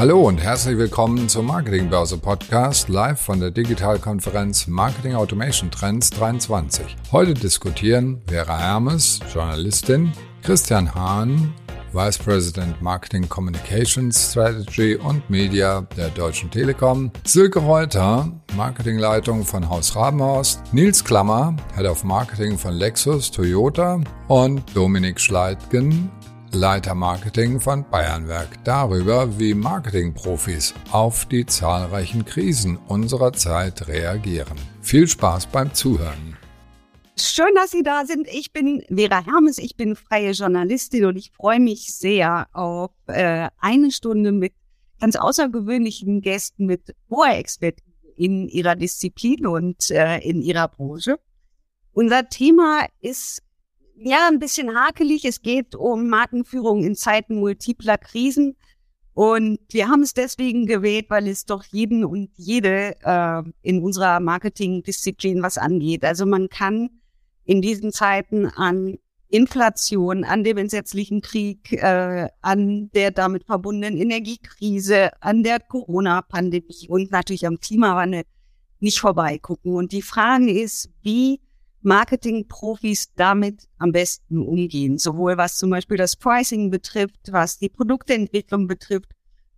Hallo und herzlich willkommen zum Marketingbörse Podcast live von der Digitalkonferenz Marketing Automation Trends 23. Heute diskutieren Vera Hermes, Journalistin, Christian Hahn, Vice President Marketing Communications Strategy und Media der Deutschen Telekom, Silke Reuter, Marketingleitung von Haus Rabenhorst, Nils Klammer, Head of Marketing von Lexus Toyota und Dominik Schleitgen, Leiter Marketing von Bayernwerk, darüber, wie Marketingprofis auf die zahlreichen Krisen unserer Zeit reagieren. Viel Spaß beim Zuhören. Schön, dass Sie da sind. Ich bin Vera Hermes, ich bin freie Journalistin und ich freue mich sehr auf äh, eine Stunde mit ganz außergewöhnlichen Gästen mit hoher Expertise in ihrer Disziplin und äh, in ihrer Branche. Unser Thema ist ja, ein bisschen hakelig. Es geht um Markenführung in Zeiten multipler Krisen. Und wir haben es deswegen gewählt, weil es doch jeden und jede äh, in unserer Marketingdisziplin was angeht. Also man kann in diesen Zeiten an Inflation, an dem entsetzlichen Krieg, äh, an der damit verbundenen Energiekrise, an der Corona-Pandemie und natürlich am Klimawandel nicht vorbeigucken. Und die Frage ist, wie Marketingprofis damit am besten umgehen, sowohl was zum Beispiel das Pricing betrifft, was die Produktentwicklung betrifft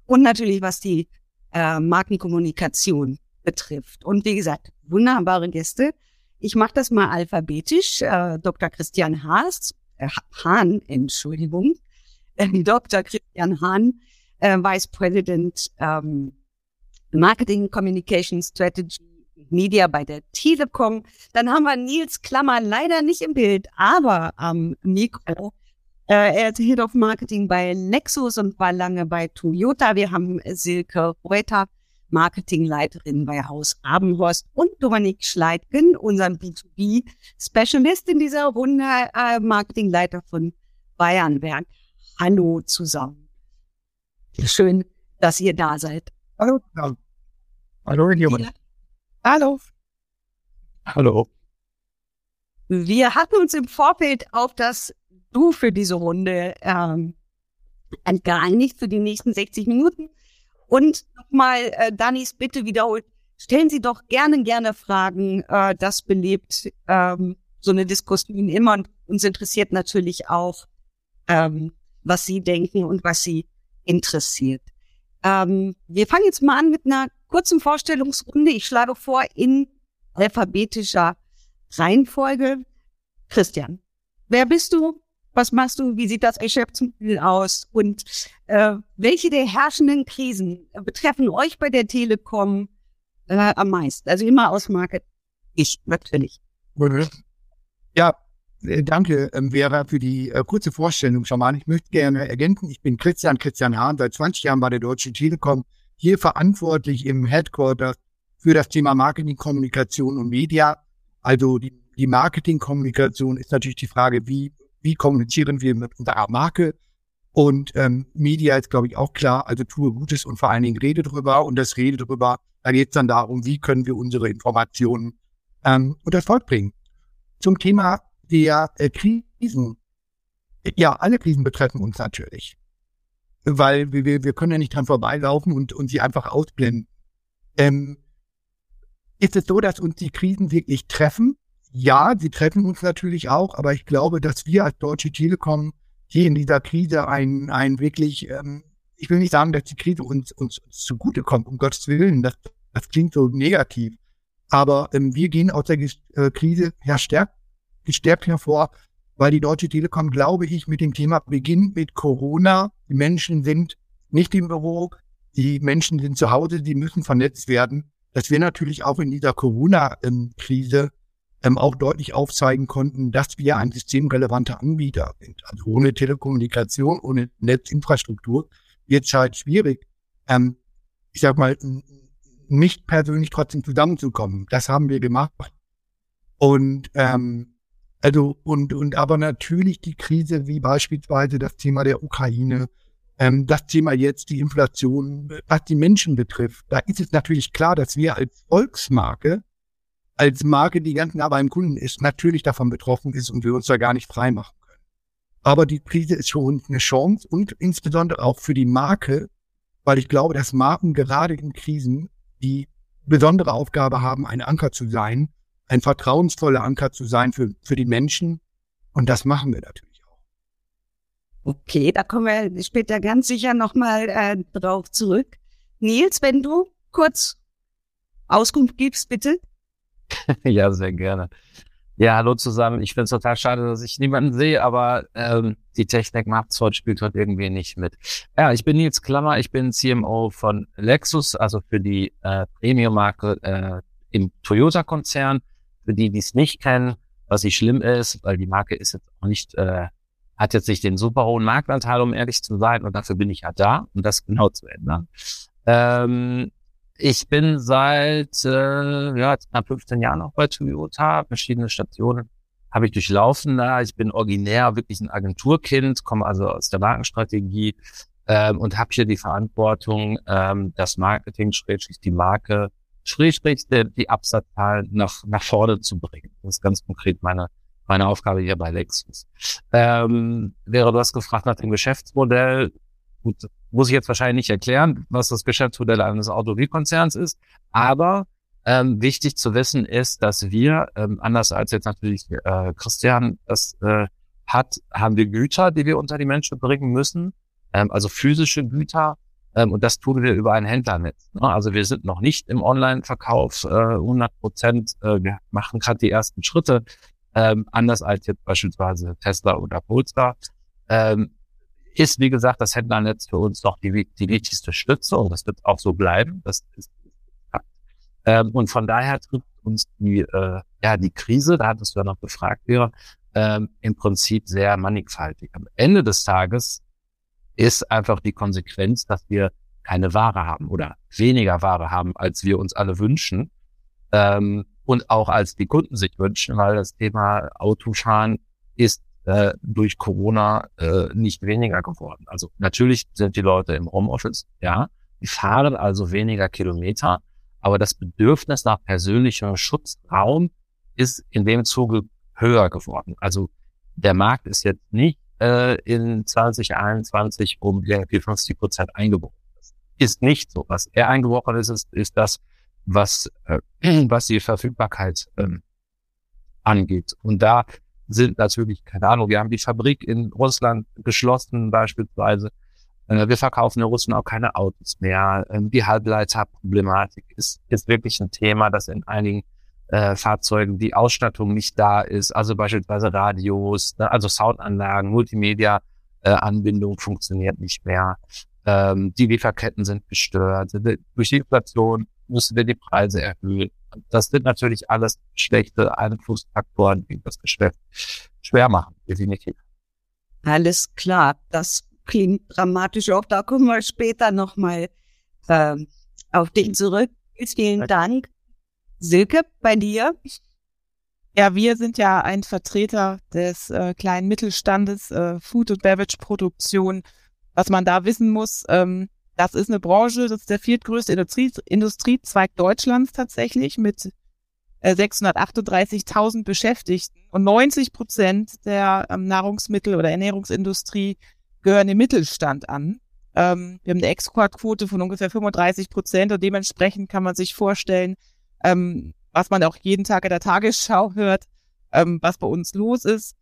und natürlich was die äh, Markenkommunikation betrifft. Und wie gesagt, wunderbare Gäste. Ich mache das mal alphabetisch. Äh, Dr. Christian Haas, äh, Hahn, Entschuldigung, äh, Dr. Christian Hahn, äh, Vice President ähm, Marketing Communication Strategy Media bei der Telekom. Dann haben wir Nils Klammer leider nicht im Bild, aber am Mikro. Äh, er ist Head of Marketing bei Nexus und war lange bei Toyota. Wir haben Silke Reuter, Marketingleiterin bei Haus Abenhorst und Dominik Schleitgen, unseren B2B-Specialist in dieser Runde, äh, Marketingleiter von Bayernwerk. Hallo zusammen. Schön, dass ihr da seid. Hallo. Hallo, Junge. Hallo. Hallo. Wir hatten uns im Vorfeld auf das Du für diese Runde ähm, geeinigt für die nächsten 60 Minuten. Und nochmal äh, Danis Bitte wiederholt. Stellen Sie doch gerne, gerne Fragen. Äh, das belebt ähm, so eine Diskussion immer. Und uns interessiert natürlich auch, ähm, was Sie denken und was Sie interessiert. Ähm, wir fangen jetzt mal an mit einer kurzen Vorstellungsrunde. Ich schlage vor in alphabetischer Reihenfolge. Christian, wer bist du? Was machst du? Wie sieht das Geschäftsmodell aus? Und äh, welche der herrschenden Krisen betreffen euch bei der Telekom äh, am meisten? Also immer aus Market. Ich natürlich. Ja, äh, danke, ähm, Vera, für die äh, kurze Vorstellung schon mal. Ich möchte gerne ergänzen, ich bin Christian, Christian Hahn, seit 20 Jahren bei der Deutschen Telekom, hier verantwortlich im Headquarter für das Thema Marketing, Kommunikation und Media. Also die, die Marketingkommunikation ist natürlich die Frage, wie, wie kommunizieren wir mit unserer Marke? Und ähm, Media ist, glaube ich, auch klar, also tue Gutes und vor allen Dingen rede drüber. Und das Rede drüber, da geht es dann darum, wie können wir unsere Informationen ähm, unter Volk bringen. Zum Thema der äh, Krisen. Ja, alle Krisen betreffen uns natürlich. Weil wir, wir können ja nicht dran vorbeilaufen und, und sie einfach ausblenden. Ähm, ist es so, dass uns die Krisen wirklich treffen? Ja, sie treffen uns natürlich auch, aber ich glaube, dass wir als Deutsche Telekom hier in dieser Krise ein, ein wirklich, ähm, ich will nicht sagen, dass die Krise uns, uns, zugutekommt, um Gottes Willen, das, das klingt so negativ. Aber ähm, wir gehen aus der äh, Krise her stärkt gestärkt hervor, weil die Deutsche Telekom, glaube ich, mit dem Thema beginnt mit Corona. Die Menschen sind nicht im Büro, die Menschen sind zu Hause, die müssen vernetzt werden. Dass wir natürlich auch in dieser Corona-Krise ähm, auch deutlich aufzeigen konnten, dass wir ein systemrelevanter Anbieter sind. Also ohne Telekommunikation, ohne Netzinfrastruktur wird es halt schwierig, ähm, ich sag mal, nicht persönlich trotzdem zusammenzukommen. Das haben wir gemacht. Und ähm, also und und aber natürlich die Krise wie beispielsweise das Thema der Ukraine, ähm, das Thema jetzt die Inflation, was die Menschen betrifft, da ist es natürlich klar, dass wir als Volksmarke, als Marke, die ganz nah beim Kunden ist, natürlich davon betroffen ist und wir uns da gar nicht frei machen können. Aber die Krise ist für uns eine Chance und insbesondere auch für die Marke, weil ich glaube, dass Marken gerade in Krisen die besondere Aufgabe haben, ein Anker zu sein, ein vertrauensvoller Anker zu sein für, für die Menschen. Und das machen wir natürlich auch. Okay, da kommen wir später ganz sicher nochmal äh, drauf zurück. Nils, wenn du kurz Auskunft gibst, bitte. ja, sehr gerne. Ja, hallo zusammen. Ich finde es total schade, dass ich niemanden sehe, aber ähm, die Technik macht's heute, spielt heute irgendwie nicht mit. Ja, ich bin Nils Klammer, ich bin CMO von Lexus, also für die äh, Premium-Marke äh, im Toyota-Konzern. Für die, die es nicht kennen, was nicht schlimm ist, weil die Marke ist jetzt auch nicht, äh, hat jetzt nicht den super hohen Marktanteil, um ehrlich zu sein, und dafür bin ich ja da, um das genau zu ändern. Ähm, ich bin seit äh, ja, knapp 15 Jahren auch bei Toyota, verschiedene Stationen habe ich durchlaufen da. Ich bin originär wirklich ein Agenturkind, komme also aus der Markenstrategie ähm, und habe hier die Verantwortung, ähm, das Marketing, schrägstrich die Marke, schrägstrich die, die Absatzzahlen nach, nach vorne zu bringen. Das ist ganz konkret meine, meine Aufgabe hier bei Lexus. Ähm, wäre du hast gefragt nach dem Geschäftsmodell, gut, muss ich jetzt wahrscheinlich nicht erklären, was das Geschäftsmodell eines Automobilkonzerns ist. Aber ähm, wichtig zu wissen ist, dass wir, ähm, anders als jetzt natürlich äh, Christian das äh, hat, haben wir Güter, die wir unter die Menschen bringen müssen, ähm, also physische Güter. Ähm, und das tun wir über ein Händlernetz. Ne? Also wir sind noch nicht im Online-Verkauf äh, 100 Prozent. Äh, wir machen gerade die ersten Schritte, ähm, anders als jetzt beispielsweise Tesla oder Polestar. Ähm, ist, wie gesagt, das Händlernetz für uns noch die, die wichtigste Stütze und das wird auch so bleiben. Das ist, ähm, und von daher trifft uns die, äh, ja, die Krise, da hattest du ja noch gefragt, wäre ähm, im Prinzip sehr mannigfaltig. Am Ende des Tages ist einfach die Konsequenz, dass wir keine Ware haben oder weniger Ware haben, als wir uns alle wünschen. Ähm, und auch als die Kunden sich wünschen, weil das Thema Autofahren ist äh, durch Corona äh, nicht weniger geworden. Also natürlich sind die Leute im Homeoffice, ja, die fahren also weniger Kilometer, aber das Bedürfnis nach persönlichem Schutzraum ist in dem Zuge höher geworden. Also der Markt ist jetzt nicht äh, in 2021 um irgendwie 50 Prozent eingebrochen. Das ist nicht so. Was eher eingebrochen ist, ist, ist das, was, äh, was die Verfügbarkeit ähm, angeht. Und da sind natürlich, keine Ahnung, wir haben die Fabrik in Russland geschlossen beispielsweise. Äh, wir verkaufen in Russland auch keine Autos mehr. Ähm, die Halbleiterproblematik ist, ist wirklich ein Thema, das in einigen äh, Fahrzeugen die Ausstattung nicht da ist. Also beispielsweise Radios, ne, also Soundanlagen, Multimedia-Anbindung äh, funktioniert nicht mehr. Ähm, die Lieferketten sind gestört. Durch die Inflation müssen wir die Preise erhöhen. Das sind natürlich alles schlechte Einflussfaktoren, die das Geschäft schwer machen, definitiv. Alles klar, das klingt dramatisch. Auch da kommen wir später nochmal äh, auf dich zurück. Vielen Dank. Silke, bei dir? Ja, wir sind ja ein Vertreter des äh, kleinen Mittelstandes, äh, Food- und Beverage-Produktion. Was man da wissen muss, ähm, das ist eine Branche, das ist der viertgrößte Industrie, Industriezweig Deutschlands tatsächlich mit äh, 638.000 Beschäftigten und 90 Prozent der ähm, Nahrungsmittel- oder Ernährungsindustrie gehören dem Mittelstand an. Ähm, wir haben eine Exportquote von ungefähr 35 Prozent und dementsprechend kann man sich vorstellen, ähm, was man auch jeden Tag in der Tagesschau hört, was bei uns los ist.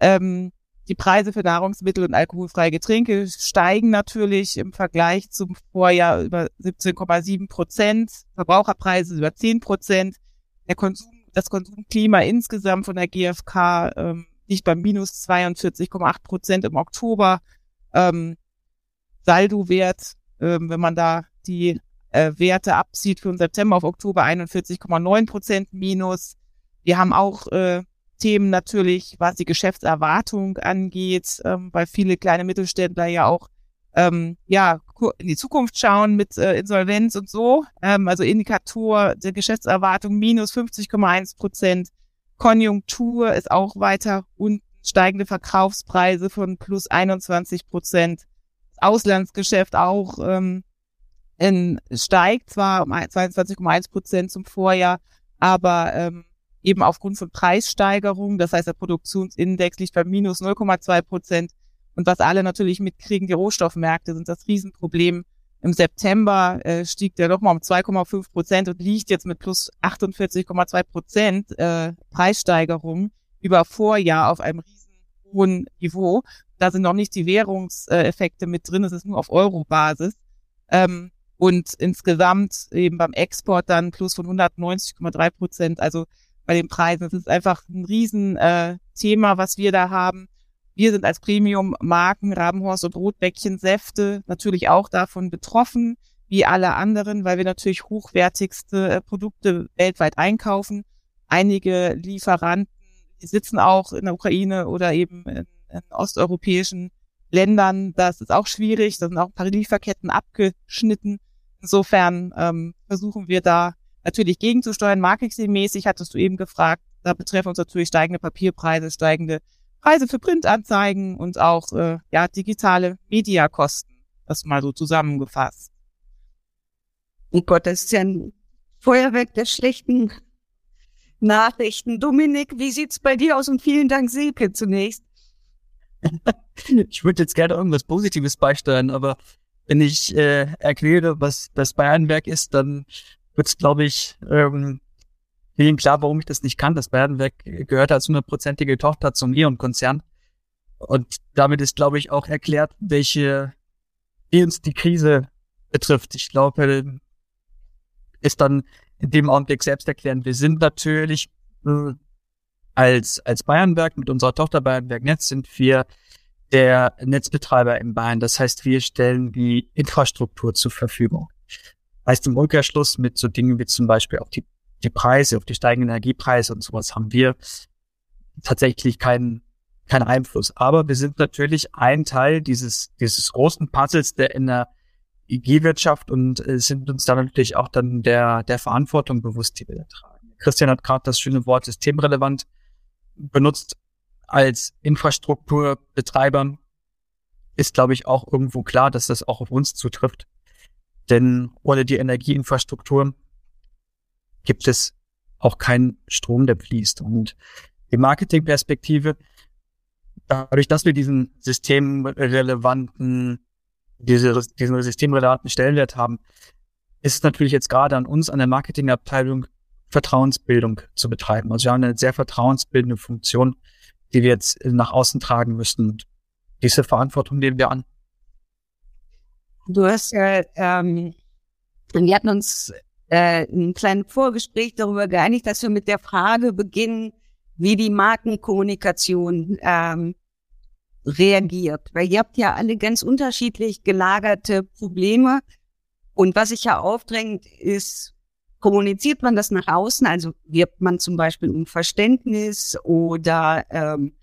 Ähm, die Preise für Nahrungsmittel und alkoholfreie Getränke steigen natürlich im Vergleich zum Vorjahr über 17,7 Prozent, Verbraucherpreise über 10 Prozent. Der Konsum, das Konsumklima insgesamt von der GfK ähm, liegt bei minus 42,8 Prozent im Oktober. Ähm, Saldo-Wert, ähm, wenn man da die äh, Werte abzieht für September auf Oktober 41,9 Prozent minus. Wir haben auch äh, Themen natürlich, was die Geschäftserwartung angeht, ähm, weil viele kleine Mittelständler ja auch ähm, ja in die Zukunft schauen mit äh, Insolvenz und so. Ähm, also Indikator der Geschäftserwartung minus 50,1 Prozent. Konjunktur ist auch weiter unten, steigende Verkaufspreise von plus 21 Prozent. Auslandsgeschäft auch ähm, in, steigt zwar um 22,1 Prozent zum Vorjahr, aber ähm, eben aufgrund von Preissteigerungen. Das heißt, der Produktionsindex liegt bei minus 0,2 Prozent. Und was alle natürlich mitkriegen, die Rohstoffmärkte sind das Riesenproblem. Im September äh, stieg der nochmal um 2,5 Prozent und liegt jetzt mit plus 48,2 Prozent äh, Preissteigerung über Vorjahr auf einem riesen hohen Niveau. Da sind noch nicht die Währungseffekte mit drin, es ist nur auf Euro-Basis. Ähm, und insgesamt eben beim Export dann plus von 190,3 Prozent. Also bei den Preisen. Es ist einfach ein Riesenthema, äh, was wir da haben. Wir sind als Premium-Marken Rabenhorst und Rotbäckchen Säfte natürlich auch davon betroffen, wie alle anderen, weil wir natürlich hochwertigste äh, Produkte weltweit einkaufen. Einige Lieferanten die sitzen auch in der Ukraine oder eben in, in osteuropäischen Ländern. Das ist auch schwierig. Da sind auch ein paar Lieferketten abgeschnitten. Insofern ähm, versuchen wir da natürlich gegenzusteuern. Marketingmäßig hattest du eben gefragt. Da betreffen uns natürlich steigende Papierpreise, steigende Preise für Printanzeigen und auch äh, ja digitale Mediakosten. Das mal so zusammengefasst. Oh Gott, das ist ja ein Feuerwerk der schlechten Nachrichten. Dominik, wie sieht's bei dir aus? Und vielen Dank, Silke, zunächst. ich würde jetzt gerne irgendwas Positives beisteuern, aber wenn ich äh, erkläre, was das Bayernwerk ist, dann wird glaube ich, ähm, vielen klar, warum ich das nicht kann. Das Bayernwerk gehört als hundertprozentige Tochter zum E.ON-Konzern. Und damit ist, glaube ich, auch erklärt, welche, wie uns die Krise betrifft. Ich glaube, ist dann in dem Augenblick selbst erklären. Wir sind natürlich äh, als, als Bayernwerk mit unserer Tochter Bayernwerk Netz sind wir der Netzbetreiber in Bayern. Das heißt, wir stellen die Infrastruktur zur Verfügung. Heißt im Umkehrschluss mit so Dingen wie zum Beispiel auch die, die Preise, auf die steigenden Energiepreise und sowas haben wir tatsächlich keinen keinen Einfluss. Aber wir sind natürlich ein Teil dieses, dieses großen Puzzles der Energiewirtschaft und äh, sind uns dann natürlich auch dann der, der Verantwortung bewusst, die wir da tragen. Christian hat gerade das schöne Wort systemrelevant benutzt. Als Infrastrukturbetreiber ist, glaube ich, auch irgendwo klar, dass das auch auf uns zutrifft. Denn ohne die Energieinfrastruktur gibt es auch keinen Strom, der fließt. Und die Marketingperspektive, dadurch, dass wir diesen systemrelevanten, diese, diesen systemrelevanten Stellenwert haben, ist es natürlich jetzt gerade an uns, an der Marketingabteilung, Vertrauensbildung zu betreiben. Also wir haben eine sehr vertrauensbildende Funktion, die wir jetzt nach außen tragen müssen. Und diese Verantwortung nehmen wir an. Du hast ja, ähm, wir hatten uns äh, ein kleines Vorgespräch darüber geeinigt, dass wir mit der Frage beginnen, wie die Markenkommunikation ähm, reagiert. Weil ihr habt ja alle ganz unterschiedlich gelagerte Probleme. Und was sich ja aufdrängt, ist, kommuniziert man das nach außen? Also wirbt man zum Beispiel um Verständnis oder ähm,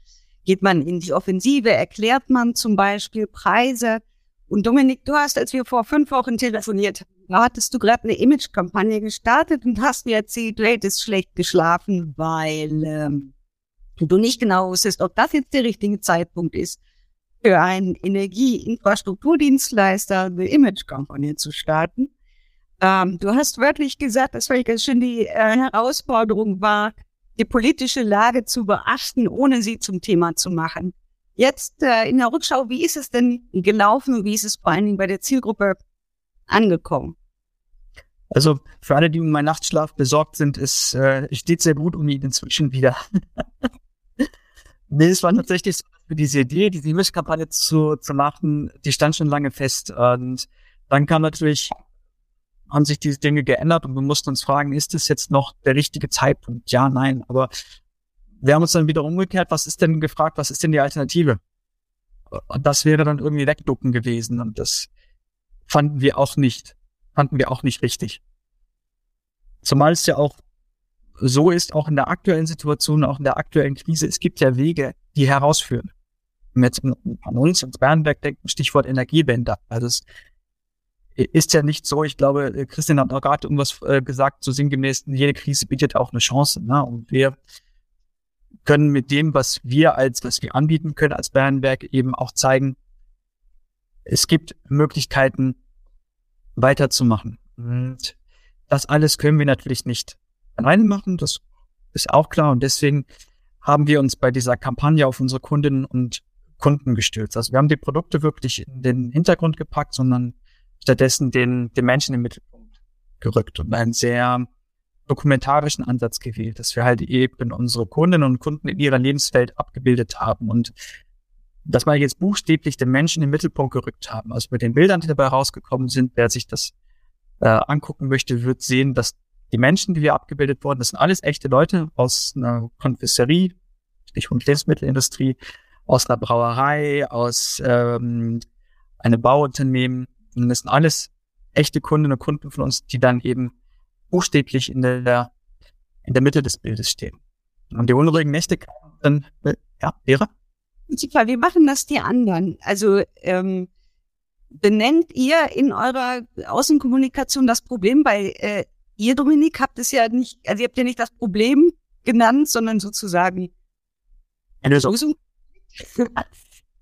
geht man in die Offensive, erklärt man zum Beispiel Preise? Und Dominik, du hast, als wir vor fünf Wochen telefoniert haben, hattest du gerade eine Image-Kampagne gestartet und hast mir erzählt, du hättest schlecht geschlafen, weil ähm, du nicht genau wusstest, ob das jetzt der richtige Zeitpunkt ist, für einen Energieinfrastrukturdienstleister eine Image-Kampagne zu starten. Ähm, du hast wörtlich gesagt, dass ganz schön die äh, Herausforderung war, die politische Lage zu beachten, ohne sie zum Thema zu machen. Jetzt äh, in der Rückschau, wie ist es denn gelaufen und wie ist es vor allen Dingen bei der Zielgruppe angekommen? Also für alle, die um meinen Nachtschlaf besorgt sind, es äh, steht sehr gut um ihn inzwischen wieder. nee, es war tatsächlich so, für diese Idee, diese Image-Kampagne zu, zu machen, die stand schon lange fest. Und dann kam natürlich, haben sich diese Dinge geändert und wir mussten uns fragen, ist es jetzt noch der richtige Zeitpunkt? Ja, nein. Aber wir haben uns dann wieder umgekehrt, was ist denn gefragt, was ist denn die Alternative? Und das wäre dann irgendwie wegducken gewesen und das fanden wir auch nicht, fanden wir auch nicht richtig. Zumal es ja auch so ist, auch in der aktuellen Situation, auch in der aktuellen Krise, es gibt ja Wege, die herausführen. Mit an uns ins Bernberg denken, Stichwort Energiewende. Also es ist ja nicht so, ich glaube, Christian hat auch gerade irgendwas äh, gesagt, so sinngemäß, jede Krise bietet auch eine Chance. Ne? Und wir können mit dem, was wir als, was wir anbieten können als Bayernwerk eben auch zeigen, es gibt Möglichkeiten weiterzumachen. Und das alles können wir natürlich nicht alleine machen. Das ist auch klar. Und deswegen haben wir uns bei dieser Kampagne auf unsere Kundinnen und Kunden gestürzt. Also wir haben die Produkte wirklich in den Hintergrund gepackt, sondern stattdessen den, den Menschen im Mittelpunkt gerückt und einen sehr dokumentarischen Ansatz gewählt, dass wir halt eben unsere Kundinnen und Kunden in ihrer Lebenswelt abgebildet haben und dass wir jetzt buchstäblich den Menschen im Mittelpunkt gerückt haben. Also mit den Bildern, die dabei rausgekommen sind, wer sich das äh, angucken möchte, wird sehen, dass die Menschen, die wir abgebildet wurden, das sind alles echte Leute aus einer Konfisserie, Stichwort Lebensmittelindustrie, aus einer Brauerei, aus ähm, einem Bauunternehmen. Und das sind alles echte Kundinnen und Kunden von uns, die dann eben buchstäblich in der, in der Mitte des Bildes stehen. Und die unruhigen Nächte dann, äh, ja, Vera? Super, wie machen das die anderen? Also ähm, benennt ihr in eurer Außenkommunikation das Problem? Weil äh, ihr, Dominik, habt es ja nicht, also ihr habt ja nicht das Problem genannt, sondern sozusagen eine Lösung.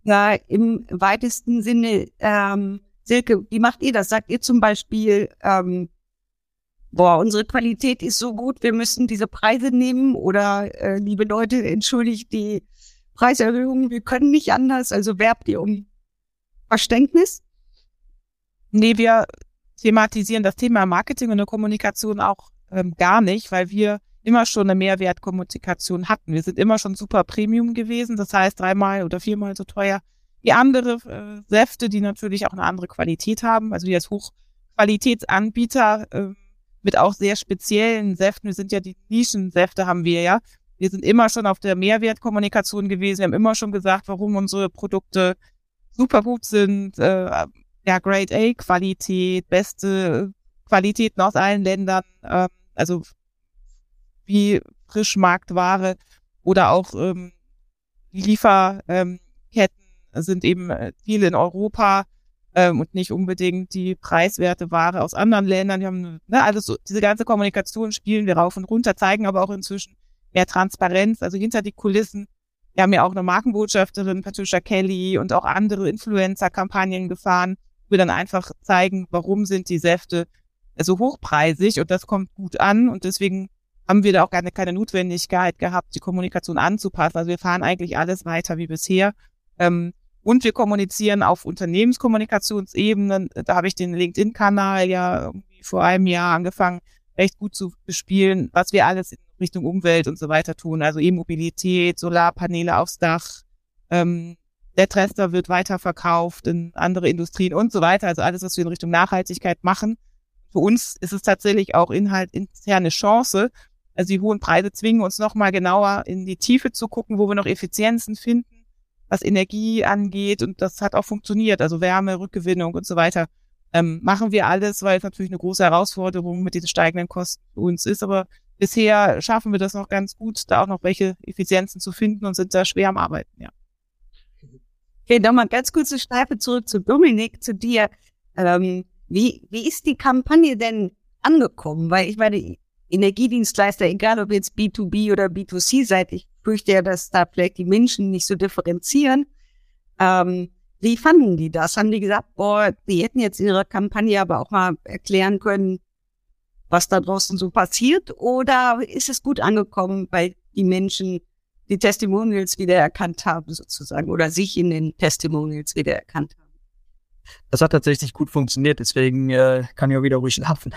ja, im weitesten Sinne, ähm, Silke, wie macht ihr das? Sagt ihr zum Beispiel, ähm, boah, unsere Qualität ist so gut, wir müssen diese Preise nehmen oder äh, liebe Leute, entschuldigt die Preiserhöhung, wir können nicht anders, also werbt ihr um Verständnis? Nee, wir thematisieren das Thema Marketing und Kommunikation auch ähm, gar nicht, weil wir immer schon eine Mehrwertkommunikation hatten. Wir sind immer schon super Premium gewesen, das heißt dreimal oder viermal so teuer wie andere äh, Säfte, die natürlich auch eine andere Qualität haben. Also wir als Hochqualitätsanbieter äh, mit auch sehr speziellen Säften. Wir sind ja die Nischensäfte haben wir ja. Wir sind immer schon auf der Mehrwertkommunikation gewesen. Wir haben immer schon gesagt, warum unsere Produkte super gut sind. Äh, ja, Grade A Qualität, beste Qualitäten aus allen Ländern. Äh, also wie Frischmarktware oder auch ähm, Lieferketten sind eben viel in Europa ähm, und nicht unbedingt die preiswerte Ware aus anderen Ländern. Wir haben ne, alles so, diese ganze Kommunikation spielen wir rauf und runter, zeigen aber auch inzwischen mehr Transparenz, also hinter die Kulissen. Wir haben ja auch eine Markenbotschafterin, Patricia Kelly, und auch andere Influencer-Kampagnen gefahren, wo wir dann einfach zeigen, warum sind die Säfte so hochpreisig und das kommt gut an und deswegen haben wir da auch keine, keine Notwendigkeit gehabt, die Kommunikation anzupassen. Also wir fahren eigentlich alles weiter wie bisher. Ähm, und wir kommunizieren auf Unternehmenskommunikationsebenen. Da habe ich den LinkedIn-Kanal ja vor einem Jahr angefangen, recht gut zu bespielen, was wir alles in Richtung Umwelt und so weiter tun. Also E-Mobilität, Solarpaneele aufs Dach, ähm, der Trester wird weiterverkauft in andere Industrien und so weiter. Also alles, was wir in Richtung Nachhaltigkeit machen. Für uns ist es tatsächlich auch Inhalt interne Chance. Also die hohen Preise zwingen uns nochmal genauer in die Tiefe zu gucken, wo wir noch Effizienzen finden was Energie angeht und das hat auch funktioniert, also Wärme, Rückgewinnung und so weiter. Ähm, machen wir alles, weil es natürlich eine große Herausforderung mit diesen steigenden Kosten für uns ist, aber bisher schaffen wir das noch ganz gut, da auch noch welche Effizienzen zu finden und sind da schwer am Arbeiten, ja. Okay, nochmal ganz kurze Schleife zurück zu Dominik, zu dir. Ähm, wie, wie ist die Kampagne denn angekommen? Weil ich meine, Energiedienstleister, egal ob jetzt B2B oder B2C seid, ich fürchte ja, dass da vielleicht die Menschen nicht so differenzieren. Ähm, wie fanden die das? Haben die gesagt, boah, die hätten jetzt ihre Kampagne aber auch mal erklären können, was da draußen so passiert? Oder ist es gut angekommen, weil die Menschen die Testimonials wieder erkannt haben, sozusagen, oder sich in den Testimonials wieder erkannt haben? Das hat tatsächlich gut funktioniert, deswegen äh, kann ich auch wieder ruhig schlafen.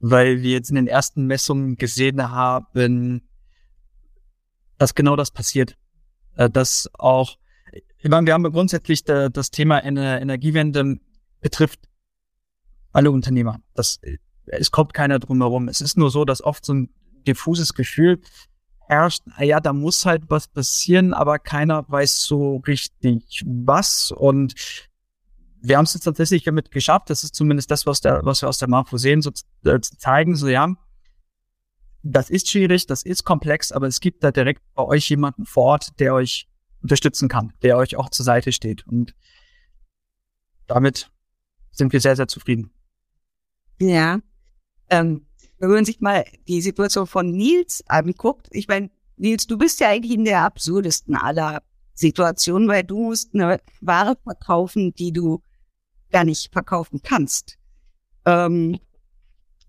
Weil wir jetzt in den ersten Messungen gesehen haben, dass genau das passiert. Äh, dass auch, ich meine, wir haben grundsätzlich da, das Thema Energiewende betrifft alle Unternehmer. Das, es kommt keiner drum herum. Es ist nur so, dass oft so ein diffuses Gefühl herrscht, ja, da muss halt was passieren, aber keiner weiß so richtig was. Und wir haben es jetzt tatsächlich damit geschafft, das ist zumindest das, was, der, was wir aus der Marfo sehen, so äh, zu zeigen, so ja, das ist schwierig, das ist komplex, aber es gibt da direkt bei euch jemanden vor Ort, der euch unterstützen kann, der euch auch zur Seite steht. Und damit sind wir sehr, sehr zufrieden. Ja. Ähm, wenn man sich mal die Situation von Nils anguckt, ich meine, Nils, du bist ja eigentlich in der absurdesten aller Situationen, weil du musst eine Ware verkaufen, die du gar nicht verkaufen kannst. Ähm,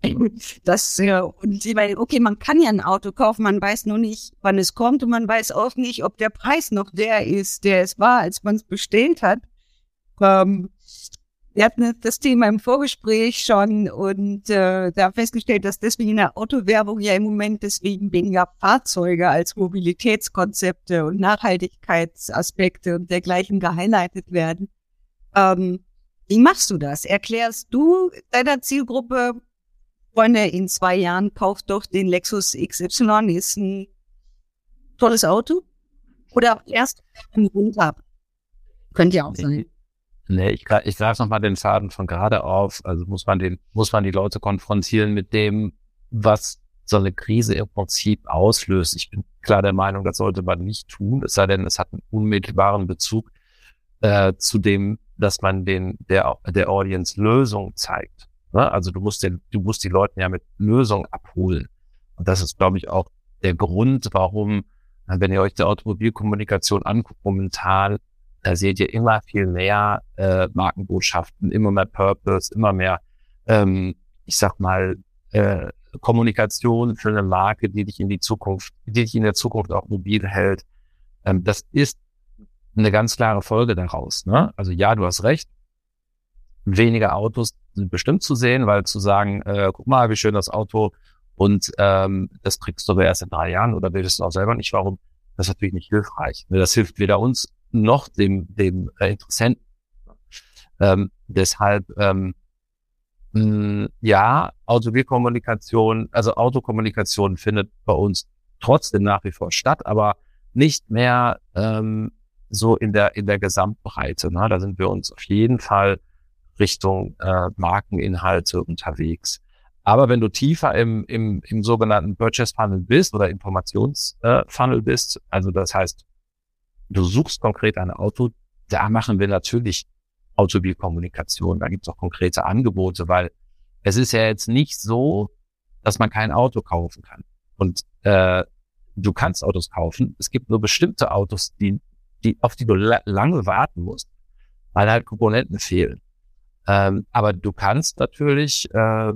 Das, äh, und ich meine, okay, man kann ja ein Auto kaufen, man weiß nur nicht, wann es kommt und man weiß auch nicht, ob der Preis noch der ist, der es war, als man es bestellt hat. Ähm, wir hatten das Thema im Vorgespräch schon und äh, da festgestellt, dass deswegen in der Autowerbung ja im Moment deswegen weniger Fahrzeuge als Mobilitätskonzepte und Nachhaltigkeitsaspekte und dergleichen gehighlightet werden. Ähm, wie machst du das? Erklärst du deiner Zielgruppe, Freunde, in zwei Jahren kauft doch den Lexus XY, ist ein tolles Auto? Oder erst runter? Könnte ja auch sein. Nee, ich, ich greife nochmal den Faden von gerade auf. Also muss man den, muss man die Leute konfrontieren mit dem, was so eine Krise im Prinzip auslöst. Ich bin klar der Meinung, das sollte man nicht tun, es sei denn, es hat einen unmittelbaren Bezug äh, zu dem, dass man den, der, der Audience Lösung zeigt. Ne? Also du musst den, du musst die Leute ja mit Lösungen abholen. Und das ist, glaube ich, auch der Grund, warum, wenn ihr euch die Automobilkommunikation anguckt, momentan da seht ihr immer viel mehr äh, Markenbotschaften, immer mehr Purpose, immer mehr, ähm, ich sag mal, äh, Kommunikation für eine Marke, die dich in die Zukunft, die dich in der Zukunft auch mobil hält. Ähm, das ist eine ganz klare Folge daraus. Ne? Also ja, du hast recht. Weniger Autos sind bestimmt zu sehen, weil zu sagen, äh, guck mal, wie schön das Auto und ähm, das kriegst du aber erst in drei Jahren oder willst du auch selber nicht, warum, das ist natürlich nicht hilfreich. Das hilft weder uns noch dem, dem Interessenten. Ähm, deshalb, ähm, mh, ja, Automobilkommunikation, also Autokommunikation findet bei uns trotzdem nach wie vor statt, aber nicht mehr ähm, so in der in der Gesamtbreite. Ne? Da sind wir uns auf jeden Fall Richtung äh, Markeninhalte unterwegs. Aber wenn du tiefer im, im, im sogenannten Purchase Funnel bist oder Informationsfunnel äh, bist, also das heißt du suchst konkret ein Auto, da machen wir natürlich Automobilkommunikation. Da gibt es auch konkrete Angebote, weil es ist ja jetzt nicht so, dass man kein Auto kaufen kann. Und äh, du kannst Autos kaufen. Es gibt nur bestimmte Autos, die, die auf die du la lange warten musst, weil halt Komponenten fehlen. Ähm, aber du kannst natürlich äh,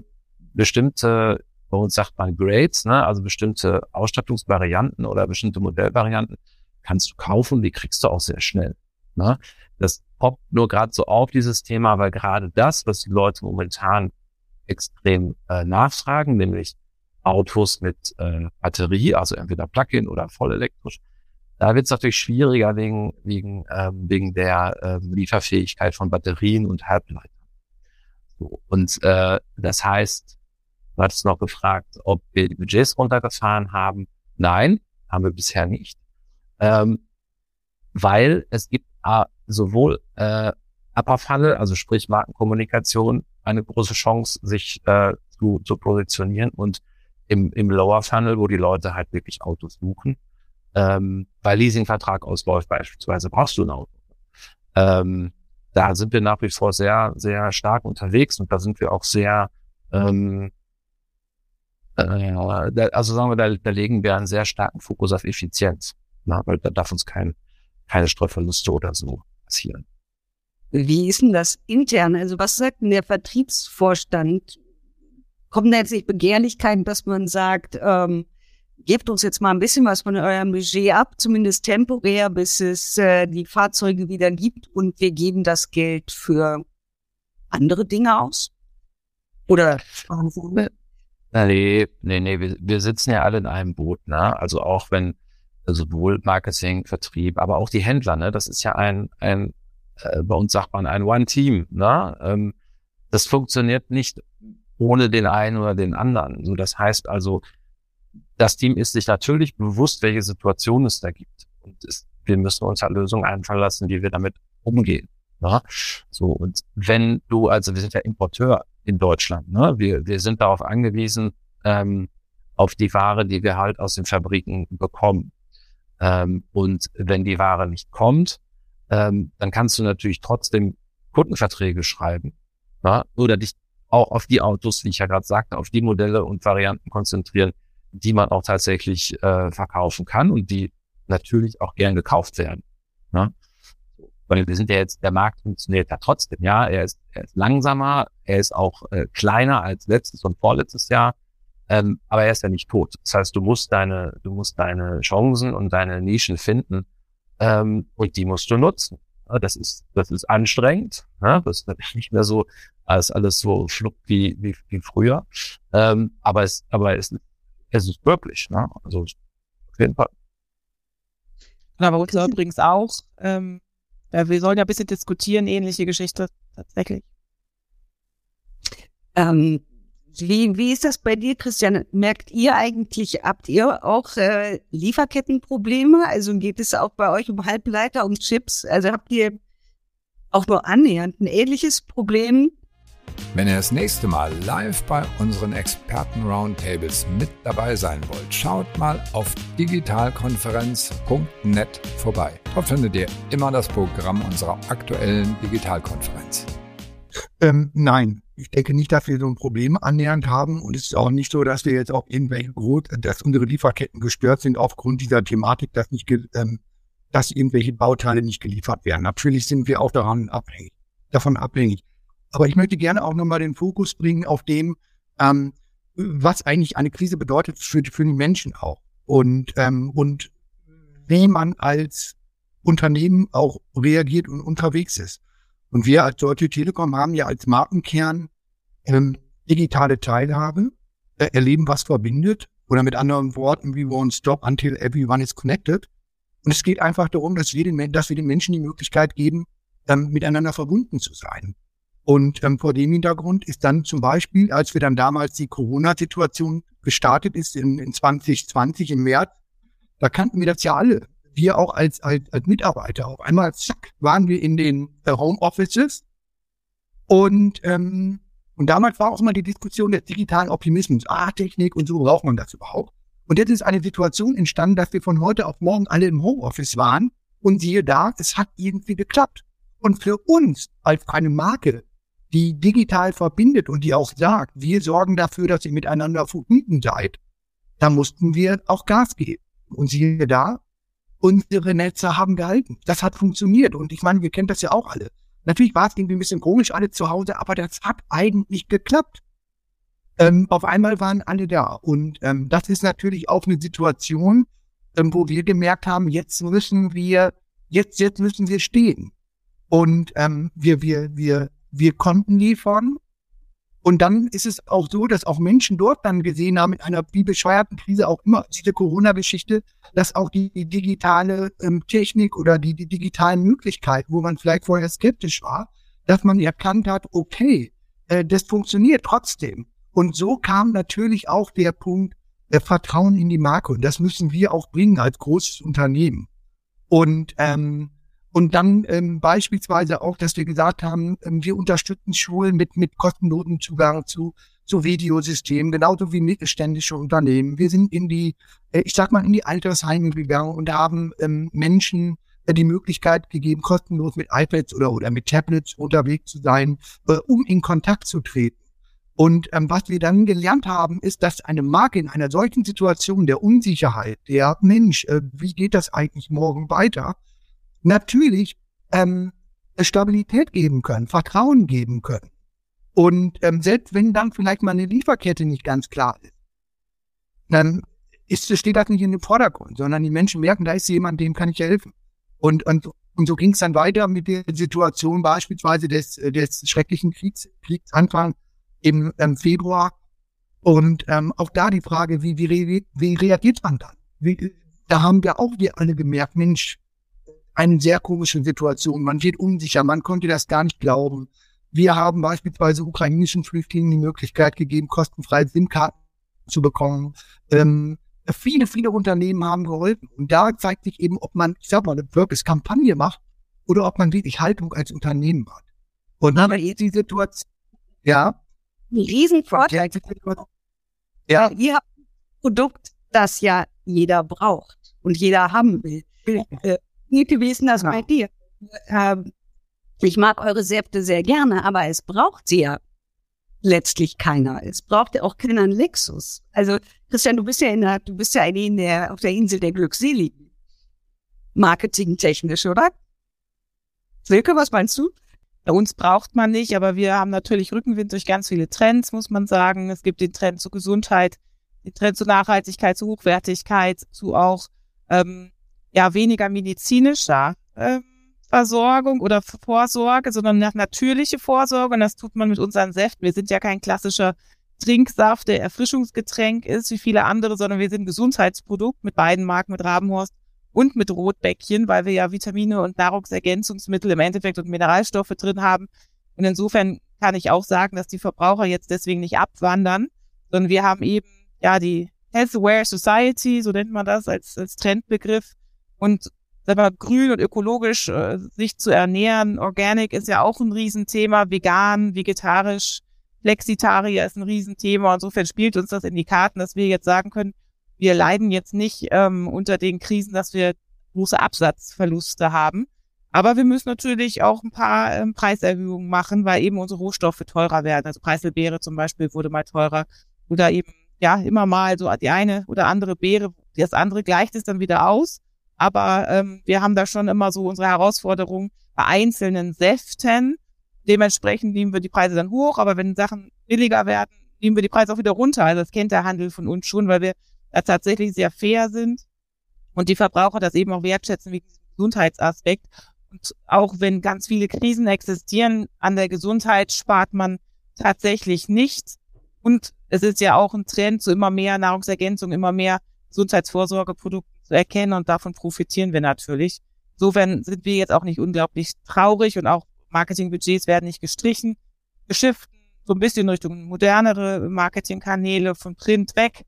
bestimmte, bei uns sagt man Grades, ne, also bestimmte Ausstattungsvarianten oder bestimmte Modellvarianten, kannst du kaufen, die kriegst du auch sehr schnell. Ne? Das poppt nur gerade so auf dieses Thema, weil gerade das, was die Leute momentan extrem äh, nachfragen, nämlich Autos mit äh, Batterie, also entweder Plug-in oder voll elektrisch, da wird es natürlich schwieriger wegen, wegen, ähm, wegen der ähm, Lieferfähigkeit von Batterien und Halbleitern. Und äh, das heißt, du hattest noch gefragt, ob wir die Budgets runtergefahren haben. Nein, haben wir bisher nicht ähm, weil es gibt äh, sowohl äh, Upper Funnel, also sprich Markenkommunikation, eine große Chance, sich äh, zu, zu positionieren und im, im Lower Funnel, wo die Leute halt wirklich Autos suchen, ähm, weil Leasingvertrag ausläuft beispielsweise, brauchst du ein Auto. Ähm, da sind wir nach wie vor sehr, sehr stark unterwegs und da sind wir auch sehr, ähm, äh, also sagen wir, da, da legen wir einen sehr starken Fokus auf Effizienz. Na, weil da darf uns kein, keine Streuverluste oder so passieren. Wie ist denn das intern? Also was sagt denn der Vertriebsvorstand? Kommen da jetzt nicht Begehrlichkeiten, dass man sagt, ähm, gebt uns jetzt mal ein bisschen was von eurem Budget ab, zumindest temporär, bis es äh, die Fahrzeuge wieder gibt und wir geben das Geld für andere Dinge aus? Oder? Nee, nee, nee, wir, wir sitzen ja alle in einem Boot, ne? Also auch wenn sowohl Marketing, Vertrieb, aber auch die Händler. Ne? Das ist ja ein, ein äh, bei uns sagt man ein One-Team. Ne? Ähm, das funktioniert nicht ohne den einen oder den anderen. So, das heißt also, das Team ist sich natürlich bewusst, welche Situation es da gibt. Und es, wir müssen uns halt Lösungen einfallen lassen, wie wir damit umgehen. Ne? So, und wenn du, also wir sind ja Importeur in Deutschland, ne? wir, wir sind darauf angewiesen, ähm, auf die Ware, die wir halt aus den Fabriken bekommen. Ähm, und wenn die Ware nicht kommt, ähm, dann kannst du natürlich trotzdem Kundenverträge schreiben ja? oder dich auch auf die Autos, wie ich ja gerade sagte, auf die Modelle und Varianten konzentrieren, die man auch tatsächlich äh, verkaufen kann und die natürlich auch gern gekauft werden. Ja? weil wir sind ja jetzt, der Markt funktioniert ja trotzdem, ja, er ist, er ist langsamer, er ist auch äh, kleiner als letztes und vorletztes Jahr, ähm, aber er ist ja nicht tot. Das heißt, du musst deine, du musst deine Chancen und deine Nischen finden ähm, und die musst du nutzen. Ja, das ist, das ist anstrengend, ja, das ist nicht mehr so als alles so schluckt wie, wie, wie früher, ähm, aber es, aber es, es ist wirklich, ne? also auf jeden Fall. Aber uns übrigens auch, ähm, ja, wir sollen ja ein bisschen diskutieren, ähnliche Geschichte tatsächlich. Ähm, wie, wie ist das bei dir, Christian? Merkt ihr eigentlich, habt ihr auch äh, Lieferkettenprobleme? Also geht es auch bei euch um Halbleiter und Chips? Also habt ihr auch nur annähernd ein ähnliches Problem? Wenn ihr das nächste Mal live bei unseren Experten-Roundtables mit dabei sein wollt, schaut mal auf digitalkonferenz.net vorbei. Dort findet ihr immer das Programm unserer aktuellen Digitalkonferenz. Ähm, nein, ich denke nicht, dass wir so ein Problem annähernd haben und es ist auch nicht so, dass wir jetzt auch irgendwelche groß, dass unsere Lieferketten gestört sind aufgrund dieser Thematik, dass nicht, ähm, dass irgendwelche Bauteile nicht geliefert werden. Natürlich sind wir auch daran abhängig, davon abhängig. Aber ich möchte gerne auch nochmal den Fokus bringen auf dem, ähm, was eigentlich eine Krise bedeutet für, für die Menschen auch und ähm, und wie man als Unternehmen auch reagiert und unterwegs ist. Und wir als Deutsche Telekom haben ja als Markenkern ähm, digitale Teilhabe, äh, erleben, was verbindet, oder mit anderen Worten, we won't stop until everyone is connected. Und es geht einfach darum, dass wir den, dass wir den Menschen die Möglichkeit geben, ähm, miteinander verbunden zu sein. Und ähm, vor dem Hintergrund ist dann zum Beispiel, als wir dann damals die Corona-Situation gestartet ist in, in 2020 im März, da kannten wir das ja alle wir auch als, als, als Mitarbeiter auf einmal, zack, waren wir in den äh, Homeoffices. Und, ähm, und damals war auch mal die Diskussion des digitalen Optimismus. Ah, Technik und so braucht man das überhaupt. Und jetzt ist eine Situation entstanden, dass wir von heute auf morgen alle im Homeoffice waren. Und siehe da, es hat irgendwie geklappt. Und für uns als eine Marke, die digital verbindet und die auch sagt, wir sorgen dafür, dass ihr miteinander verbunden seid, da mussten wir auch Gas geben. Und siehe da, unsere Netze haben gehalten. Das hat funktioniert. Und ich meine, wir kennen das ja auch alle. Natürlich war es irgendwie ein bisschen komisch, alle zu Hause, aber das hat eigentlich geklappt. Ähm, auf einmal waren alle da. Und ähm, das ist natürlich auch eine Situation, ähm, wo wir gemerkt haben, jetzt müssen wir, jetzt, jetzt müssen wir stehen. Und ähm, wir, wir, wir, wir konnten liefern und dann ist es auch so, dass auch Menschen dort dann gesehen haben, in einer wie bescheuerten Krise auch immer, diese Corona-Geschichte, dass auch die, die digitale ähm, Technik oder die, die digitalen Möglichkeiten, wo man vielleicht vorher skeptisch war, dass man erkannt hat, okay, äh, das funktioniert trotzdem. Und so kam natürlich auch der Punkt der Vertrauen in die Marke. Und das müssen wir auch bringen als großes Unternehmen. Und ähm, und dann ähm, beispielsweise auch, dass wir gesagt haben, ähm, wir unterstützen Schulen mit, mit kostenlosen Zugang zu, zu Videosystemen, genauso wie mittelständische Unternehmen. Wir sind in die, äh, ich sag mal, in die Altersheime gegangen und haben ähm, Menschen äh, die Möglichkeit gegeben, kostenlos mit iPads oder, oder mit Tablets unterwegs zu sein, äh, um in Kontakt zu treten. Und ähm, was wir dann gelernt haben, ist, dass eine Marke in einer solchen Situation der Unsicherheit, der Mensch, äh, wie geht das eigentlich morgen weiter, natürlich ähm, Stabilität geben können, Vertrauen geben können. Und ähm, selbst wenn dann vielleicht mal eine Lieferkette nicht ganz klar ist, dann ist, steht das nicht in dem Vordergrund, sondern die Menschen merken, da ist jemand, dem kann ich helfen. Und, und, und so ging es dann weiter mit der Situation beispielsweise des, des schrecklichen Kriegs, Kriegsanfang im ähm, Februar. Und ähm, auch da die Frage, wie, wie, wie reagiert man dann? Wie, da haben wir auch wir alle gemerkt, Mensch, eine sehr komische Situation. Man wird unsicher, man konnte das gar nicht glauben. Wir haben beispielsweise ukrainischen Flüchtlingen die Möglichkeit gegeben, kostenfreie SIM-Karten zu bekommen. Ähm, viele, viele Unternehmen haben geholfen. Und da zeigt sich eben, ob man, ich sag mal, eine Purpose-Kampagne macht oder ob man wirklich Haltung als Unternehmen hat. Und dann ist die Situation, ja. Ein Riesenvorteil. Ja. Ihr habt ein Produkt, das ja jeder braucht und jeder haben will. Denn das ja. bei dir? Ähm, ich mag eure Säfte sehr gerne, aber es braucht sie ja letztlich keiner. Es braucht ja auch keiner einen Lexus. Also, Christian, du bist ja in der, du bist ja in der, auf der Insel der Glückseligen. Marketingtechnisch, oder? Silke, was meinst du? Bei uns braucht man nicht, aber wir haben natürlich Rückenwind durch ganz viele Trends, muss man sagen. Es gibt den Trend zur Gesundheit, den Trend zur Nachhaltigkeit, zur Hochwertigkeit, zu auch ähm, ja weniger medizinischer ähm, Versorgung oder Vorsorge, sondern nach natürliche Vorsorge. Und das tut man mit unseren Säften. Wir sind ja kein klassischer Trinksaft, der Erfrischungsgetränk ist, wie viele andere, sondern wir sind Gesundheitsprodukt mit beiden Marken, mit Rabenhorst und mit Rotbäckchen, weil wir ja Vitamine und Nahrungsergänzungsmittel im Endeffekt und Mineralstoffe drin haben. Und insofern kann ich auch sagen, dass die Verbraucher jetzt deswegen nicht abwandern, sondern wir haben eben ja die Health Aware Society, so nennt man das als, als Trendbegriff. Und sag mal, grün und ökologisch äh, sich zu ernähren, Organic ist ja auch ein Riesenthema, vegan, vegetarisch, Flexitarier ist ein Riesenthema. Insofern spielt uns das in die Karten, dass wir jetzt sagen können, wir leiden jetzt nicht ähm, unter den Krisen, dass wir große Absatzverluste haben. Aber wir müssen natürlich auch ein paar ähm, Preiserhöhungen machen, weil eben unsere Rohstoffe teurer werden. Also Preiselbeere zum Beispiel wurde mal teurer oder eben ja immer mal so die eine oder andere Beere, das andere gleicht es dann wieder aus. Aber ähm, wir haben da schon immer so unsere Herausforderung bei einzelnen Säften. Dementsprechend nehmen wir die Preise dann hoch, aber wenn Sachen billiger werden, nehmen wir die Preise auch wieder runter. Also das kennt der Handel von uns schon, weil wir da tatsächlich sehr fair sind und die Verbraucher das eben auch wertschätzen wegen Gesundheitsaspekt. Und auch wenn ganz viele Krisen existieren, an der Gesundheit spart man tatsächlich nicht. Und es ist ja auch ein Trend zu immer mehr Nahrungsergänzung, immer mehr Gesundheitsvorsorgeprodukten zu erkennen und davon profitieren wir natürlich. Insofern sind wir jetzt auch nicht unglaublich traurig und auch Marketingbudgets werden nicht gestrichen. Wir shiften so ein bisschen Richtung modernere Marketingkanäle von Print weg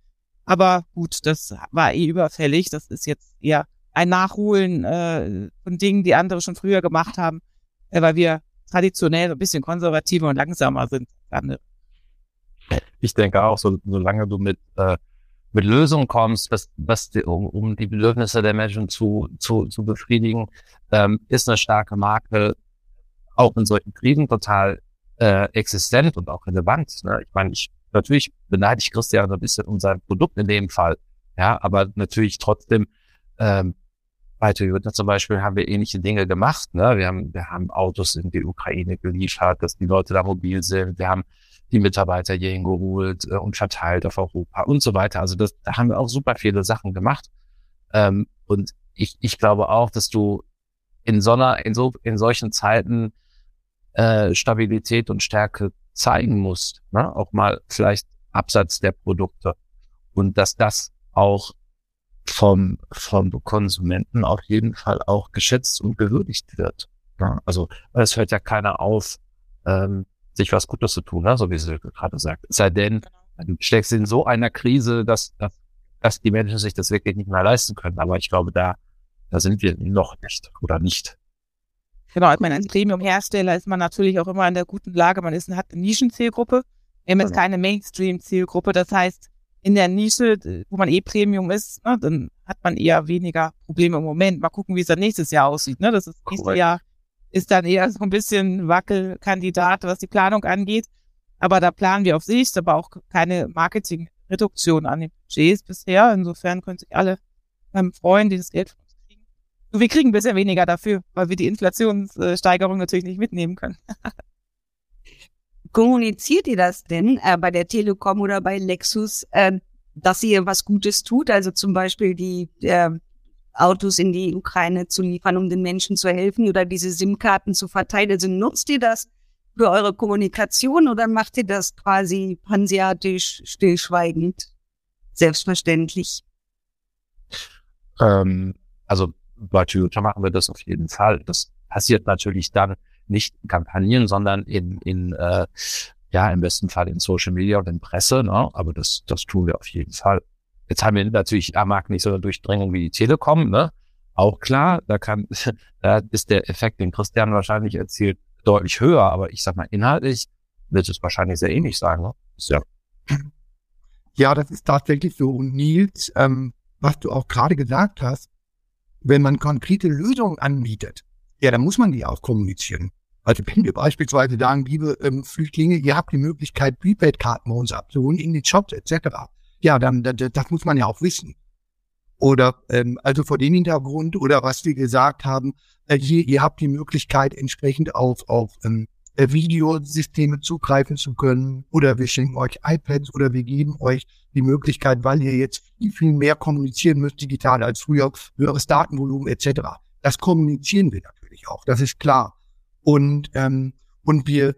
aber gut, das war eh überfällig. Das ist jetzt eher ein Nachholen äh, von Dingen, die andere schon früher gemacht haben, äh, weil wir traditionell ein bisschen konservativer und langsamer sind. Ich denke auch, so, solange du mit äh, mit Lösungen kommst, was, was um, um die Bedürfnisse der Menschen zu, zu, zu befriedigen, ähm, ist eine starke Marke auch in solchen Krisen total äh, existent und auch relevant. Ne? Ich meine, ich Natürlich beneide ich Christian ein bisschen um sein Produkt in dem Fall. Ja, aber natürlich trotzdem, ähm, bei Toyota zum Beispiel haben wir ähnliche Dinge gemacht. Ne? Wir haben, wir haben Autos in die Ukraine geliefert, dass die Leute da mobil sind. Wir haben die Mitarbeiter hierhin geholt äh, und verteilt auf Europa und so weiter. Also das, da haben wir auch super viele Sachen gemacht. Ähm, und ich, ich glaube auch, dass du in so einer, in so, in solchen Zeiten äh, Stabilität und Stärke zeigen musst, ne? auch mal vielleicht Absatz der Produkte und dass das auch vom, vom Konsumenten auf jeden Fall auch geschätzt und gewürdigt wird. Ne? Also es hört ja keiner auf, ähm, sich was Gutes zu tun, ne? so wie sie gerade sagt. Es sei denn, du steckst in so einer Krise, dass, dass, dass die Menschen sich das wirklich nicht mehr leisten können. Aber ich glaube, da, da sind wir noch nicht oder nicht. Genau, ich meine, als Premium-Hersteller ist man natürlich auch immer in der guten Lage. Man ist, hat eine Nischenzielgruppe. Wir haben jetzt genau. keine Mainstream-Zielgruppe. Das heißt, in der Nische, wo man eh Premium ist, ne, dann hat man eher weniger Probleme im Moment. Mal gucken, wie es dann nächstes Jahr aussieht. Ne? Das ist, nächstes Jahr ist dann eher so ein bisschen Wackelkandidat, was die Planung angeht. Aber da planen wir auf Sicht, aber auch keine Marketing-Reduktion an den Budgets bisher. Insofern können sich alle ähm, freuen, die das Geld wir kriegen ein bisschen weniger dafür, weil wir die Inflationssteigerung natürlich nicht mitnehmen können. Kommuniziert ihr das denn äh, bei der Telekom oder bei Lexus, äh, dass ihr was Gutes tut? Also zum Beispiel die äh, Autos in die Ukraine zu liefern, um den Menschen zu helfen oder diese SIM-Karten zu verteilen. Also nutzt ihr das für eure Kommunikation oder macht ihr das quasi pansiatisch, stillschweigend, selbstverständlich? Ähm, also bei Toyota machen wir das auf jeden Fall. Das passiert natürlich dann nicht in Kampagnen, sondern in, in äh, ja, im besten Fall in Social Media und in Presse, ne? aber das, das tun wir auf jeden Fall. Jetzt haben wir natürlich A-Markt nicht so eine Durchdringung wie die Telekom, ne? Auch klar, da kann, da ist der Effekt, den Christian wahrscheinlich erzielt, deutlich höher, aber ich sag mal, inhaltlich wird es wahrscheinlich sehr ähnlich sein, ne? Ja. Ja, das ist tatsächlich so. Und Nils, ähm, was du auch gerade gesagt hast, wenn man konkrete Lösungen anbietet, ja, dann muss man die auch kommunizieren. Also wenn wir beispielsweise sagen, liebe ähm, Flüchtlinge, ihr habt die Möglichkeit, Prepaid-Karten bei uns abzuholen in den Shops etc. Ja, dann das, das muss man ja auch wissen. Oder ähm, also vor dem Hintergrund oder was wir gesagt haben, äh, hier, ihr habt die Möglichkeit entsprechend auf, auf ähm, äh, Videosysteme zugreifen zu können oder wir schenken euch iPads oder wir geben euch die Möglichkeit, weil ihr jetzt viel, viel mehr kommunizieren müsst digital als früher, höheres Datenvolumen etc. Das kommunizieren wir natürlich auch, das ist klar. Und, ähm, und wir,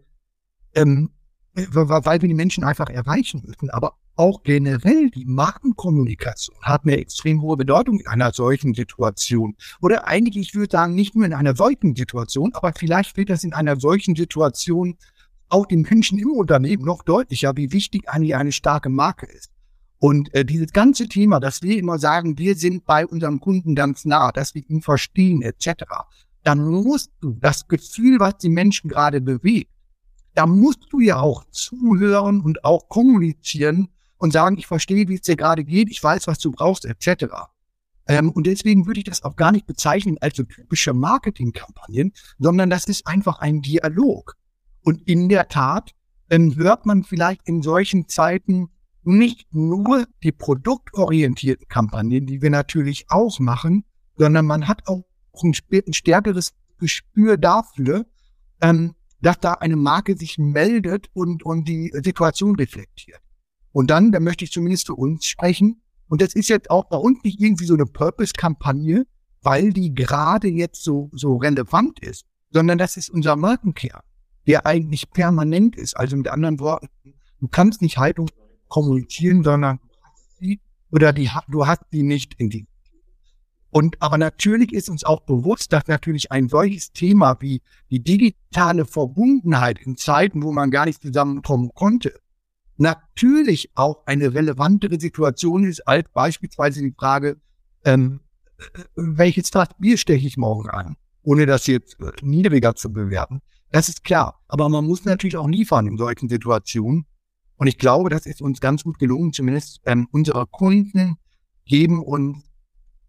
ähm, weil wir die Menschen einfach erreichen müssen, aber auch generell die Markenkommunikation hat eine extrem hohe Bedeutung in einer solchen Situation. Oder eigentlich, ich würde sagen, nicht nur in einer solchen Situation, aber vielleicht wird das in einer solchen Situation auch den Menschen im Unternehmen noch deutlicher, wie wichtig eigentlich eine starke Marke ist. Und äh, dieses ganze Thema, dass wir immer sagen, wir sind bei unserem Kunden ganz nah, dass wir ihn verstehen etc., dann musst du das Gefühl, was die Menschen gerade bewegt, da musst du ja auch zuhören und auch kommunizieren, und sagen, ich verstehe, wie es dir gerade geht, ich weiß, was du brauchst, etc. Ähm, und deswegen würde ich das auch gar nicht bezeichnen als so typische Marketingkampagnen, sondern das ist einfach ein Dialog. Und in der Tat ähm, hört man vielleicht in solchen Zeiten nicht nur die produktorientierten Kampagnen, die wir natürlich auch machen, sondern man hat auch ein, ein stärkeres Gespür dafür, ähm, dass da eine Marke sich meldet und, und die Situation reflektiert. Und dann, da möchte ich zumindest für uns sprechen. Und das ist jetzt auch bei uns nicht irgendwie so eine Purpose-Kampagne, weil die gerade jetzt so, so relevant ist, sondern das ist unser Markenkern, der eigentlich permanent ist. Also mit anderen Worten, du kannst nicht Haltung kommunizieren, sondern oder die, du hast die nicht in die. Und aber natürlich ist uns auch bewusst, dass natürlich ein solches Thema wie die digitale Verbundenheit in Zeiten, wo man gar nicht zusammenkommen konnte, natürlich auch eine relevantere Situation ist als beispielsweise die Frage, ähm, welches Fass Bier steche ich morgen an, ohne das jetzt äh, niedriger zu bewerten. Das ist klar. Aber man muss natürlich auch liefern in solchen Situationen. Und ich glaube, das ist uns ganz gut gelungen. Zumindest ähm, unsere Kunden geben uns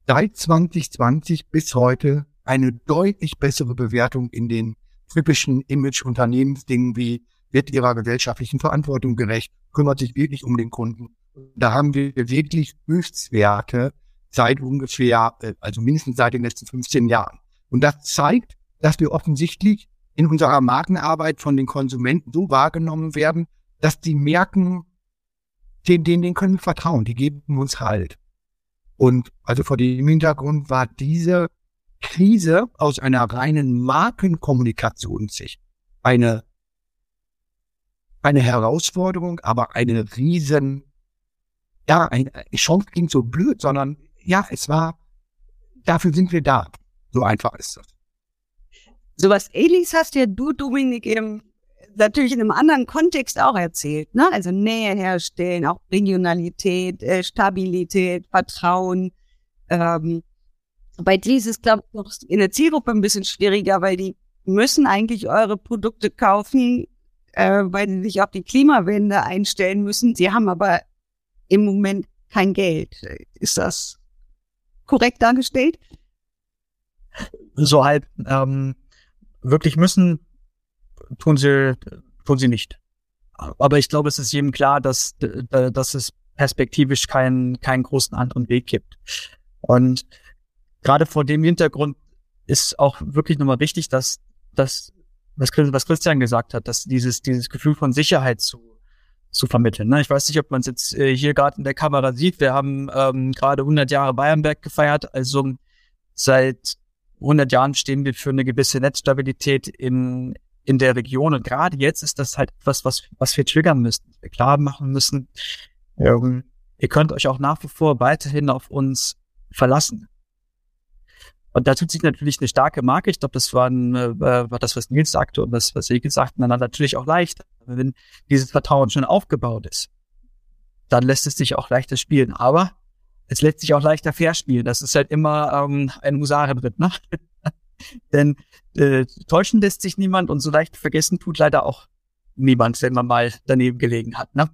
seit 2020 bis heute eine deutlich bessere Bewertung in den typischen Image-Unternehmensdingen wie wird ihrer gesellschaftlichen Verantwortung gerecht, kümmert sich wirklich um den Kunden. Da haben wir wirklich Höchstwerte seit ungefähr, äh, also mindestens seit den letzten 15 Jahren. Und das zeigt, dass wir offensichtlich in unserer Markenarbeit von den Konsumenten so wahrgenommen werden, dass die merken, denen, denen, können wir vertrauen, die geben uns Halt. Und also vor dem Hintergrund war diese Krise aus einer reinen Markenkommunikationssicht eine eine Herausforderung, aber eine riesen, ja, eine Chance klingt so blöd, sondern ja, es war, dafür sind wir da. So einfach ist das. Sowas ähnliches hast ja du, Dominik, eben natürlich in einem anderen Kontext auch erzählt, ne? Also Nähe herstellen, auch Regionalität, äh, Stabilität, Vertrauen. Ähm, bei dir ist es, glaube ich, noch in der Zielgruppe ein bisschen schwieriger, weil die müssen eigentlich eure Produkte kaufen, äh, weil sie sich auf die Klimawende einstellen müssen. Sie haben aber im Moment kein Geld. Ist das korrekt dargestellt? So halt, ähm, wirklich müssen, tun sie, tun sie nicht. Aber ich glaube, es ist jedem klar, dass, dass es perspektivisch keinen, keinen großen anderen Weg gibt. Und gerade vor dem Hintergrund ist auch wirklich nochmal wichtig, dass, dass was, was Christian gesagt hat, dass dieses, dieses Gefühl von Sicherheit zu, zu vermitteln. Ne? Ich weiß nicht, ob man es jetzt äh, hier gerade in der Kamera sieht. Wir haben ähm, gerade 100 Jahre Bayernberg gefeiert. Also seit 100 Jahren stehen wir für eine gewisse Netzstabilität in, in der Region. Und gerade jetzt ist das halt etwas, was, was wir triggern müssen, was wir klar machen müssen. Ähm, ihr könnt euch auch nach wie vor weiterhin auf uns verlassen. Und da tut sich natürlich eine starke Marke. Ich glaube, das war, ein, äh, war das, was Nils sagte und was, was Egil sagte, dann natürlich auch leicht. Wenn dieses Vertrauen schon aufgebaut ist, dann lässt es sich auch leichter spielen. Aber es lässt sich auch leichter verspielen. Das ist halt immer ähm, ein Musare drin. Ne? Denn äh, täuschen lässt sich niemand und so leicht vergessen tut leider auch niemand, wenn man mal daneben gelegen hat. Ne?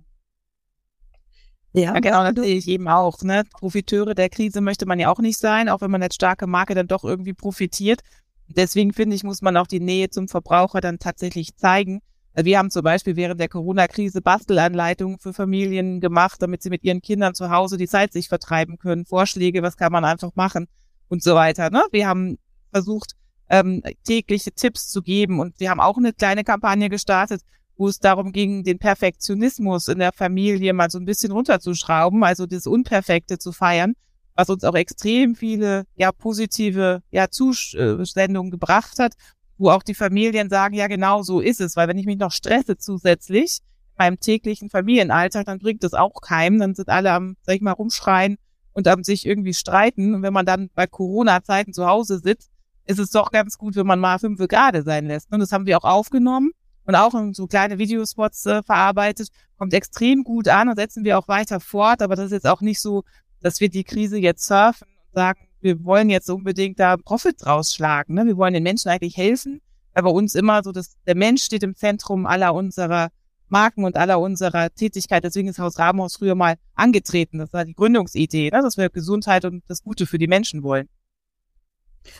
Ja, ja genau, natürlich eben auch. Ne? Profiteure der Krise möchte man ja auch nicht sein, auch wenn man als starke Marke dann doch irgendwie profitiert. Deswegen finde ich, muss man auch die Nähe zum Verbraucher dann tatsächlich zeigen. Also wir haben zum Beispiel während der Corona-Krise Bastelanleitungen für Familien gemacht, damit sie mit ihren Kindern zu Hause die Zeit sich vertreiben können. Vorschläge, was kann man einfach machen und so weiter. Ne? Wir haben versucht, ähm, tägliche Tipps zu geben und wir haben auch eine kleine Kampagne gestartet, wo es darum ging, den Perfektionismus in der Familie mal so ein bisschen runterzuschrauben, also das Unperfekte zu feiern, was uns auch extrem viele ja positive ja Zusendungen gebracht hat, wo auch die Familien sagen, ja genau so ist es, weil wenn ich mich noch stresse zusätzlich meinem täglichen Familienalltag, dann bringt das auch keinem, dann sind alle am, sag ich mal, rumschreien und am sich irgendwie streiten. Und wenn man dann bei Corona-Zeiten zu Hause sitzt, ist es doch ganz gut, wenn man mal fünf gerade sein lässt. Und das haben wir auch aufgenommen und auch in so kleine Videospots äh, verarbeitet. Kommt extrem gut an und setzen wir auch weiter fort. Aber das ist jetzt auch nicht so, dass wir die Krise jetzt surfen und sagen, wir wollen jetzt unbedingt da Profit draus schlagen. Ne? Wir wollen den Menschen eigentlich helfen, bei uns immer so, dass der Mensch steht im Zentrum aller unserer Marken und aller unserer Tätigkeit. Deswegen ist Haus Rabenhaus früher mal angetreten. Das war die Gründungsidee, ne? dass wir Gesundheit und das Gute für die Menschen wollen.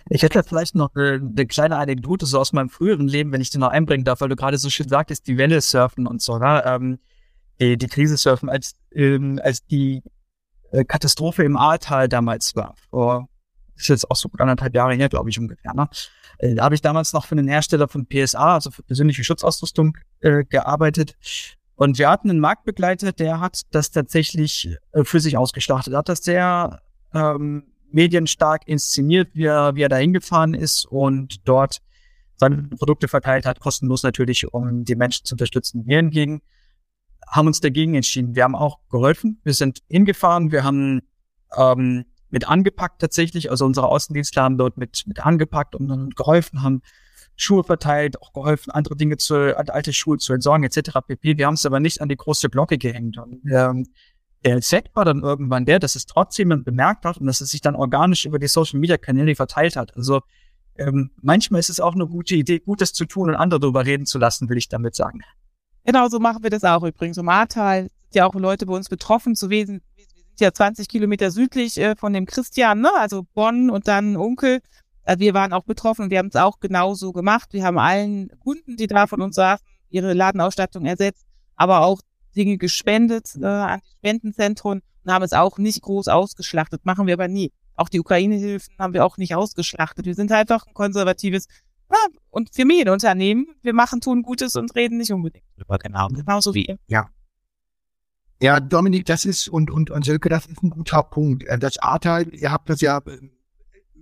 Ich hätte vielleicht noch eine, eine, kleine Anekdote so aus meinem früheren Leben, wenn ich die noch einbringen darf, weil du gerade so schön sagtest, die Welle surfen und so, ne? Ähm, die, die Krise surfen, als, ähm, als die äh, Katastrophe im Ahrtal damals war. Vor, ist jetzt auch so anderthalb Jahre her, glaube ich, ungefähr. Ne? Äh, da habe ich damals noch für einen Hersteller von PSA, also für persönliche Schutzausrüstung, äh, gearbeitet. Und wir hatten einen Marktbegleiter, der hat das tatsächlich äh, für sich ausgeschlachtet. Hat das sehr ähm, medienstark inszeniert, wie er, wie er da hingefahren ist und dort seine Produkte verteilt hat, kostenlos natürlich, um die Menschen zu unterstützen. Wir hingegen haben uns dagegen entschieden. Wir haben auch geholfen. Wir sind hingefahren. Wir haben ähm, mit angepackt tatsächlich. Also unsere Außendienstler haben dort mit, mit angepackt und dann geholfen, haben Schuhe verteilt, auch geholfen, andere Dinge zu, alte Schuhe zu entsorgen, etc. pp. Wir haben es aber nicht an die große Glocke gehängt. Und, ähm, der Effekt war dann irgendwann der, dass es trotzdem bemerkt hat und dass es sich dann organisch über die Social Media Kanäle verteilt hat. Also ähm, manchmal ist es auch eine gute Idee, Gutes zu tun und andere darüber reden zu lassen, will ich damit sagen. Genau, so machen wir das auch übrigens. Im Ahrtal sind ja auch Leute bei uns betroffen zu wesen. Wir sind ja 20 Kilometer südlich äh, von dem Christian, ne? also Bonn und dann Onkel. Also wir waren auch betroffen und wir haben es auch genauso gemacht. Wir haben allen Kunden, die da von uns saßen, ihre Ladenausstattung ersetzt, aber auch Dinge gespendet äh, an die Spendenzentren und haben es auch nicht groß ausgeschlachtet. Machen wir aber nie. Auch die Ukraine-Hilfen haben wir auch nicht ausgeschlachtet. Wir sind einfach ein konservatives ja, und Familienunternehmen. Wir machen, tun Gutes und reden nicht unbedingt drüber. Genau. Genauso wie ihr. Ja. Ja, Dominik, das ist, und, und, und Silke, das ist ein guter Punkt. Äh, das Ahrtal, ihr habt das ja, äh,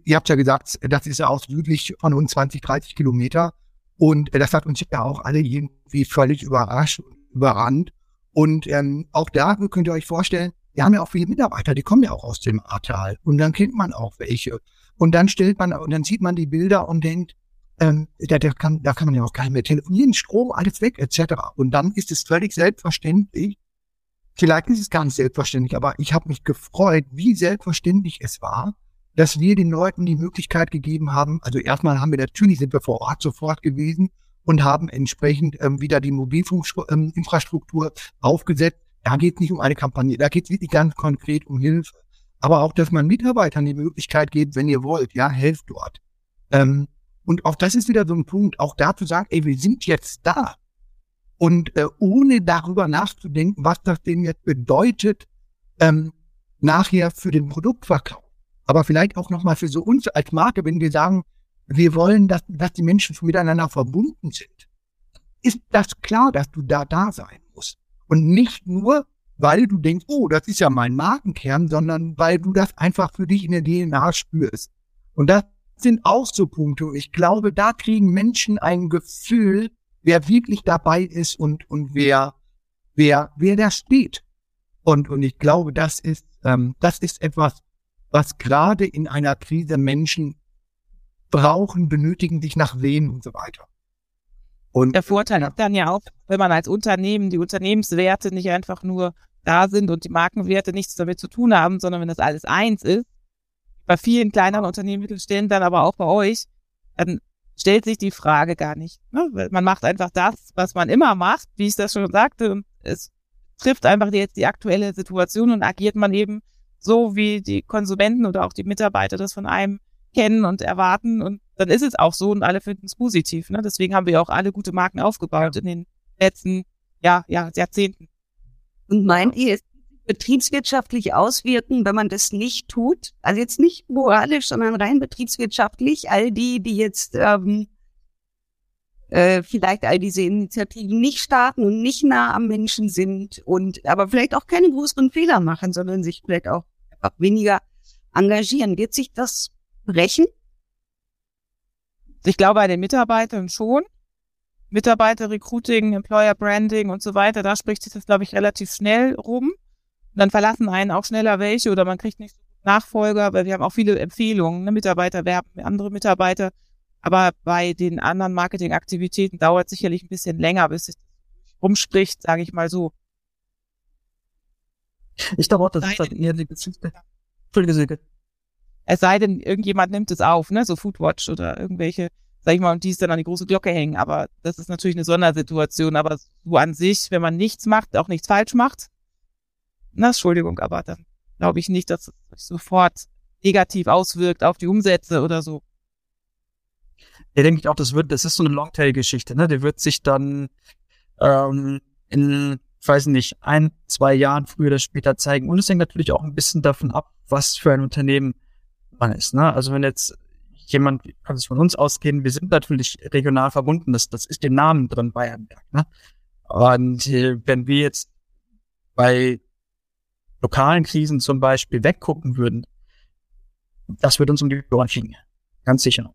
ihr habt ja gesagt, das ist ja auch südlich von uns 20, 30 Kilometer. Und äh, das hat uns ja auch alle irgendwie völlig überrascht und überrannt. Und ähm, auch da könnt ihr euch vorstellen, wir haben ja auch viele Mitarbeiter, die kommen ja auch aus dem Ahrtal. Und dann kennt man auch welche. Und dann stellt man, und dann sieht man die Bilder und denkt, ähm, da, da, kann, da kann man ja auch gar nicht mehr telefonieren, Strom, alles weg, etc. Und dann ist es völlig selbstverständlich, vielleicht ist es gar nicht selbstverständlich, aber ich habe mich gefreut, wie selbstverständlich es war, dass wir den Leuten die Möglichkeit gegeben haben, also erstmal haben wir natürlich, sind wir vor Ort sofort gewesen und haben entsprechend ähm, wieder die Mobilfunkinfrastruktur ähm, aufgesetzt. Da geht es nicht um eine Kampagne, da geht es wirklich ganz konkret um Hilfe. Aber auch, dass man Mitarbeitern die Möglichkeit gibt, wenn ihr wollt, ja, helft dort. Ähm, und auch das ist wieder so ein Punkt, auch da zu sagen, ey, wir sind jetzt da. Und äh, ohne darüber nachzudenken, was das denn jetzt bedeutet, ähm, nachher für den Produktverkauf. Aber vielleicht auch nochmal für so uns als Marke, wenn wir sagen, wir wollen, dass, dass die Menschen miteinander verbunden sind, ist das klar, dass du da da sein musst. Und nicht nur, weil du denkst, oh, das ist ja mein Markenkern, sondern weil du das einfach für dich in der DNA spürst. Und das sind auch so Punkte. Ich glaube, da kriegen Menschen ein Gefühl, wer wirklich dabei ist und, und wer, wer, wer da steht. Und, und ich glaube, das ist, ähm, das ist etwas, was gerade in einer Krise Menschen brauchen, benötigen, dich nach sehen und so weiter. Und der Vorteil ist dann ja auch, wenn man als Unternehmen die Unternehmenswerte nicht einfach nur da sind und die Markenwerte nichts damit zu tun haben, sondern wenn das alles eins ist, bei vielen kleineren Unternehmen, Mittelständen, dann aber auch bei euch, dann stellt sich die Frage gar nicht. Ne? Man macht einfach das, was man immer macht, wie ich das schon sagte, es trifft einfach jetzt die aktuelle Situation und agiert man eben so, wie die Konsumenten oder auch die Mitarbeiter das von einem kennen und erwarten und dann ist es auch so und alle finden es positiv. Ne? Deswegen haben wir auch alle gute Marken aufgebaut in den letzten ja, ja, Jahrzehnten. Und meint ihr, es betriebswirtschaftlich auswirken, wenn man das nicht tut? Also jetzt nicht moralisch, sondern rein betriebswirtschaftlich. All die, die jetzt ähm, äh, vielleicht all diese Initiativen nicht starten und nicht nah am Menschen sind und aber vielleicht auch keine größeren Fehler machen, sondern sich vielleicht auch einfach weniger engagieren. Wird sich das brechen? Ich glaube bei den Mitarbeitern schon. Mitarbeiter-Recruiting, Employer-Branding und so weiter, da spricht sich das, glaube ich, relativ schnell rum. Und dann verlassen einen auch schneller welche oder man kriegt nicht so Nachfolger, weil wir haben auch viele Empfehlungen, ne? Mitarbeiter werben andere Mitarbeiter. Aber bei den anderen Marketingaktivitäten dauert sicherlich ein bisschen länger, bis sich rumspricht, sage ich mal so. Ich glaube auch, das ist halt eher die Geschichte. Entschuldige, Silke. Es sei denn, irgendjemand nimmt es auf, ne, so Foodwatch oder irgendwelche sag ich mal, und die ist dann an die große Glocke hängen. Aber das ist natürlich eine Sondersituation. Aber so an sich, wenn man nichts macht, auch nichts falsch macht, na, Entschuldigung, aber dann glaube ich nicht, dass es sich sofort negativ auswirkt auf die Umsätze oder so. Ja, denke ich auch, das wird, das ist so eine Longtail-Geschichte, ne? Der wird sich dann ähm, in, weiß nicht, ein, zwei Jahren früher oder später zeigen. Und es hängt natürlich auch ein bisschen davon ab, was für ein Unternehmen man ist. Ne? Also wenn jetzt jemand kann es von uns ausgehen, wir sind natürlich regional verbunden, das, das ist im Namen drin, Bayernberg. Ne? Und äh, wenn wir jetzt bei lokalen Krisen zum Beispiel weggucken würden, das würde uns um die Ohren fliegen. Ganz sicher.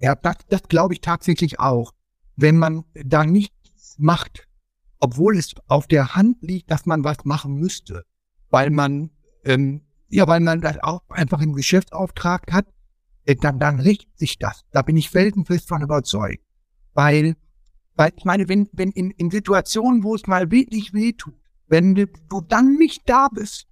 Ja, das, das glaube ich tatsächlich auch. Wenn man da nichts macht, obwohl es auf der Hand liegt, dass man was machen müsste, weil man ähm, ja, weil man das auch einfach im Geschäftsauftrag hat, äh, dann, dann richtet sich das. Da bin ich felsenfest von überzeugt. Weil, weil ich meine, wenn, wenn in, in Situationen, wo es mal wirklich weh tut, wenn du, dann nicht da bist,